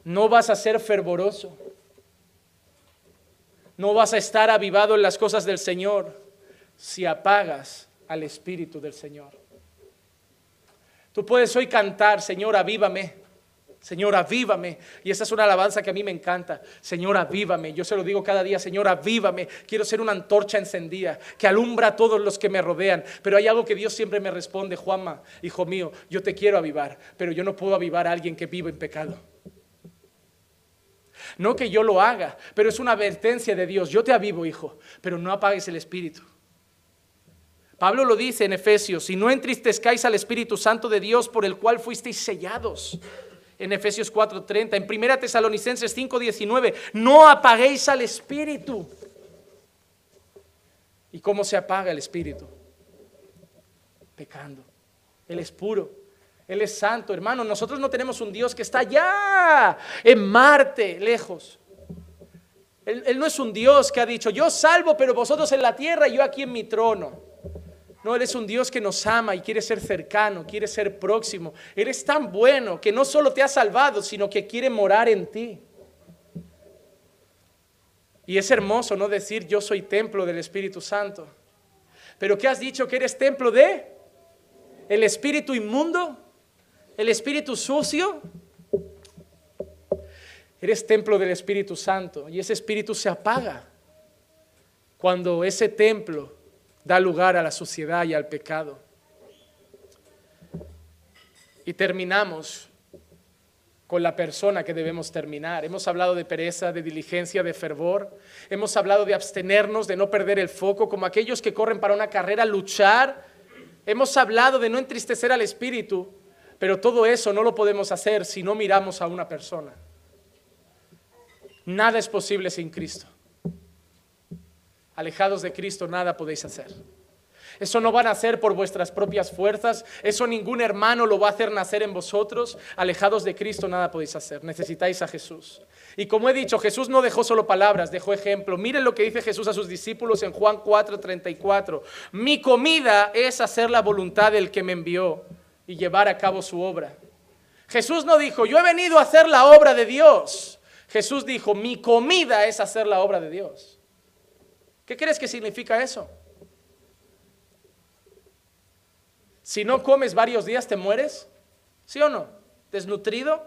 A: no vas a ser fervoroso. No vas a estar avivado en las cosas del Señor si apagas al Espíritu del Señor. Tú puedes hoy cantar, Señor, avívame. Señor, avívame. Y esa es una alabanza que a mí me encanta. Señor, avívame. Yo se lo digo cada día, Señor, avívame. Quiero ser una antorcha encendida que alumbra a todos los que me rodean. Pero hay algo que Dios siempre me responde, Juanma, hijo mío, yo te quiero avivar, pero yo no puedo avivar a alguien que vive en pecado. No que yo lo haga, pero es una advertencia de Dios. Yo te avivo, hijo, pero no apagues el espíritu. Pablo lo dice en Efesios, si no entristezcáis al Espíritu Santo de Dios por el cual fuisteis sellados. En Efesios 4:30, en 1 Tesalonicenses 5:19, no apaguéis al Espíritu. ¿Y cómo se apaga el Espíritu? Pecando. Él es puro. Él es santo, hermano. Nosotros no tenemos un Dios que está allá, en Marte, lejos. Él, no es un Dios que ha dicho, yo salvo, pero vosotros en la tierra y yo aquí en mi trono. No, Él es un Dios que nos ama y quiere ser cercano, quiere ser próximo. Él es tan bueno que no solo te ha salvado, sino que quiere morar en ti. Y es hermoso no decir yo soy templo del Espíritu Santo. Pero ¿qué has dicho que eres templo de? ¿El espíritu inmundo? ¿El espíritu sucio? Eres templo del Espíritu Santo y ese espíritu se apaga cuando ese templo da lugar a la suciedad y al pecado. Y terminamos con la persona que debemos terminar. Hemos hablado de pereza, de diligencia, de fervor. Hemos hablado de abstenernos, de no perder el foco, como aquellos que corren para una carrera, luchar. Hemos hablado de no entristecer al espíritu, pero todo eso no lo podemos hacer si no miramos a una persona. Nada es posible sin Cristo. Alejados de Cristo, nada podéis hacer. Eso no van a hacer por vuestras propias fuerzas. Eso ningún hermano lo va a hacer nacer en vosotros. Alejados de Cristo nada podéis hacer. Necesitáis a Jesús. Y como he dicho, Jesús no dejó solo palabras, dejó ejemplo. Miren lo que dice Jesús a sus discípulos en Juan 4:34. Mi comida es hacer la voluntad del que me envió y llevar a cabo su obra. Jesús no dijo, yo he venido a hacer la obra de Dios. Jesús dijo, mi comida es hacer la obra de Dios. ¿Qué crees que significa eso? Si no comes varios días, ¿te mueres? ¿Sí o no? ¿Desnutrido?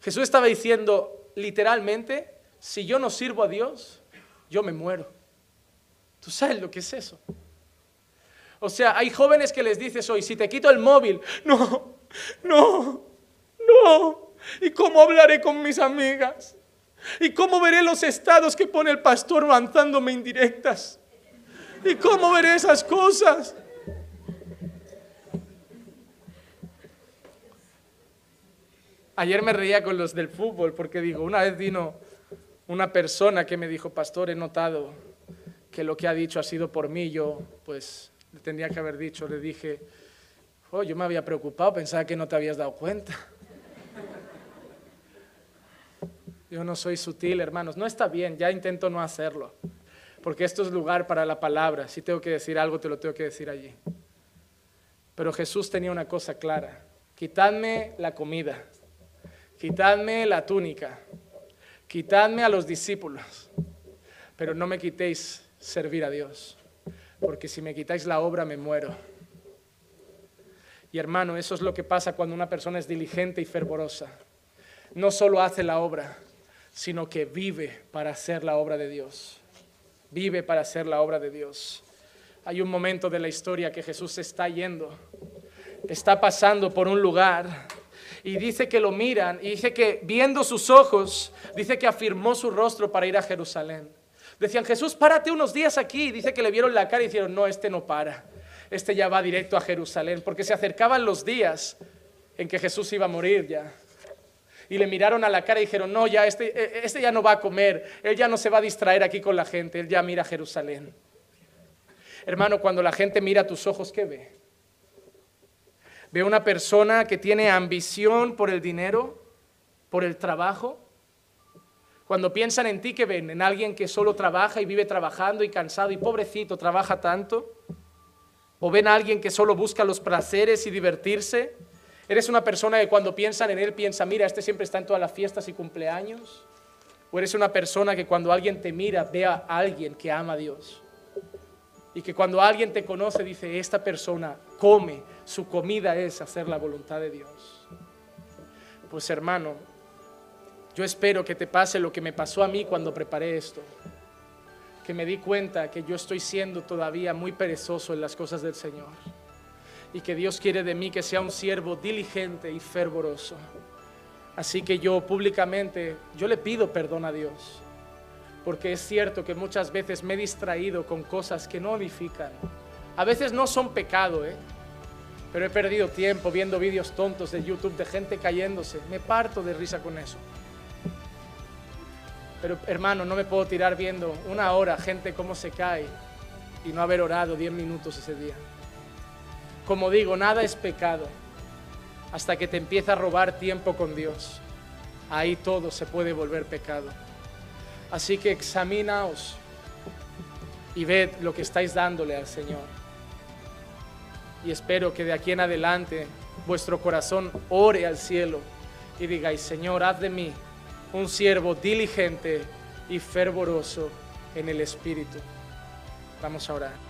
A: Jesús estaba diciendo literalmente, si yo no sirvo a Dios, yo me muero. ¿Tú sabes lo que es eso? O sea, hay jóvenes que les dices hoy, si te quito el móvil, no, no, no. ¿Y cómo hablaré con mis amigas? ¿Y cómo veré los estados que pone el pastor lanzándome indirectas? ¿Y cómo veré esas cosas? Ayer me reía con los del fútbol porque digo, una vez vino una persona que me dijo, pastor, he notado que lo que ha dicho ha sido por mí, yo pues le tendría que haber dicho, le dije, oh, yo me había preocupado, pensaba que no te habías dado cuenta. Yo no soy sutil, hermanos. No está bien, ya intento no hacerlo. Porque esto es lugar para la palabra. Si tengo que decir algo, te lo tengo que decir allí. Pero Jesús tenía una cosa clara. Quitadme la comida. Quitadme la túnica. Quitadme a los discípulos. Pero no me quitéis servir a Dios. Porque si me quitáis la obra, me muero. Y hermano, eso es lo que pasa cuando una persona es diligente y fervorosa. No solo hace la obra, sino que vive para hacer la obra de Dios. Vive para hacer la obra de Dios. Hay un momento de la historia que Jesús está yendo, está pasando por un lugar y dice que lo miran y dice que viendo sus ojos, dice que afirmó su rostro para ir a Jerusalén. Decían, Jesús, párate unos días aquí. Dice que le vieron la cara y dijeron, no, este no para. Este ya va directo a Jerusalén, porque se acercaban los días en que Jesús iba a morir ya y le miraron a la cara y dijeron, no, ya este, e, este ya no va a comer, él ya no se va a distraer aquí con la gente, él ya mira Jerusalén. Hermano, cuando la gente mira tus ojos, ¿qué ve? Ve una persona que tiene ambición por el dinero, por el trabajo. Cuando piensan en ti, ¿qué ven? En alguien que solo trabaja y vive trabajando y cansado y pobrecito, trabaja tanto. O ven a alguien que solo busca los placeres y divertirse. ¿Eres una persona que cuando piensan en Él piensa, mira, este siempre está en todas las fiestas y cumpleaños? ¿O eres una persona que cuando alguien te mira vea a alguien que ama a Dios? Y que cuando alguien te conoce dice, esta persona come, su comida es hacer la voluntad de Dios. Pues hermano, yo espero que te pase lo que me pasó a mí cuando preparé esto. Que me di cuenta que yo estoy siendo todavía muy perezoso en las cosas del Señor y que Dios quiere de mí que sea un siervo diligente y fervoroso. Así que yo públicamente, yo le pido perdón a Dios, porque es cierto que muchas veces me he distraído con cosas que no edifican. A veces no son pecado, ¿eh? pero he perdido tiempo viendo vídeos tontos de YouTube de gente cayéndose. Me parto de risa con eso. Pero hermano, no me puedo tirar viendo una hora gente cómo se cae y no haber orado diez minutos ese día. Como digo, nada es pecado hasta que te empieza a robar tiempo con Dios. Ahí todo se puede volver pecado. Así que examinaos y ved lo que estáis dándole al Señor. Y espero que de aquí en adelante vuestro corazón ore al cielo y digáis, Señor, haz de mí un siervo diligente y fervoroso en el Espíritu. Vamos a orar.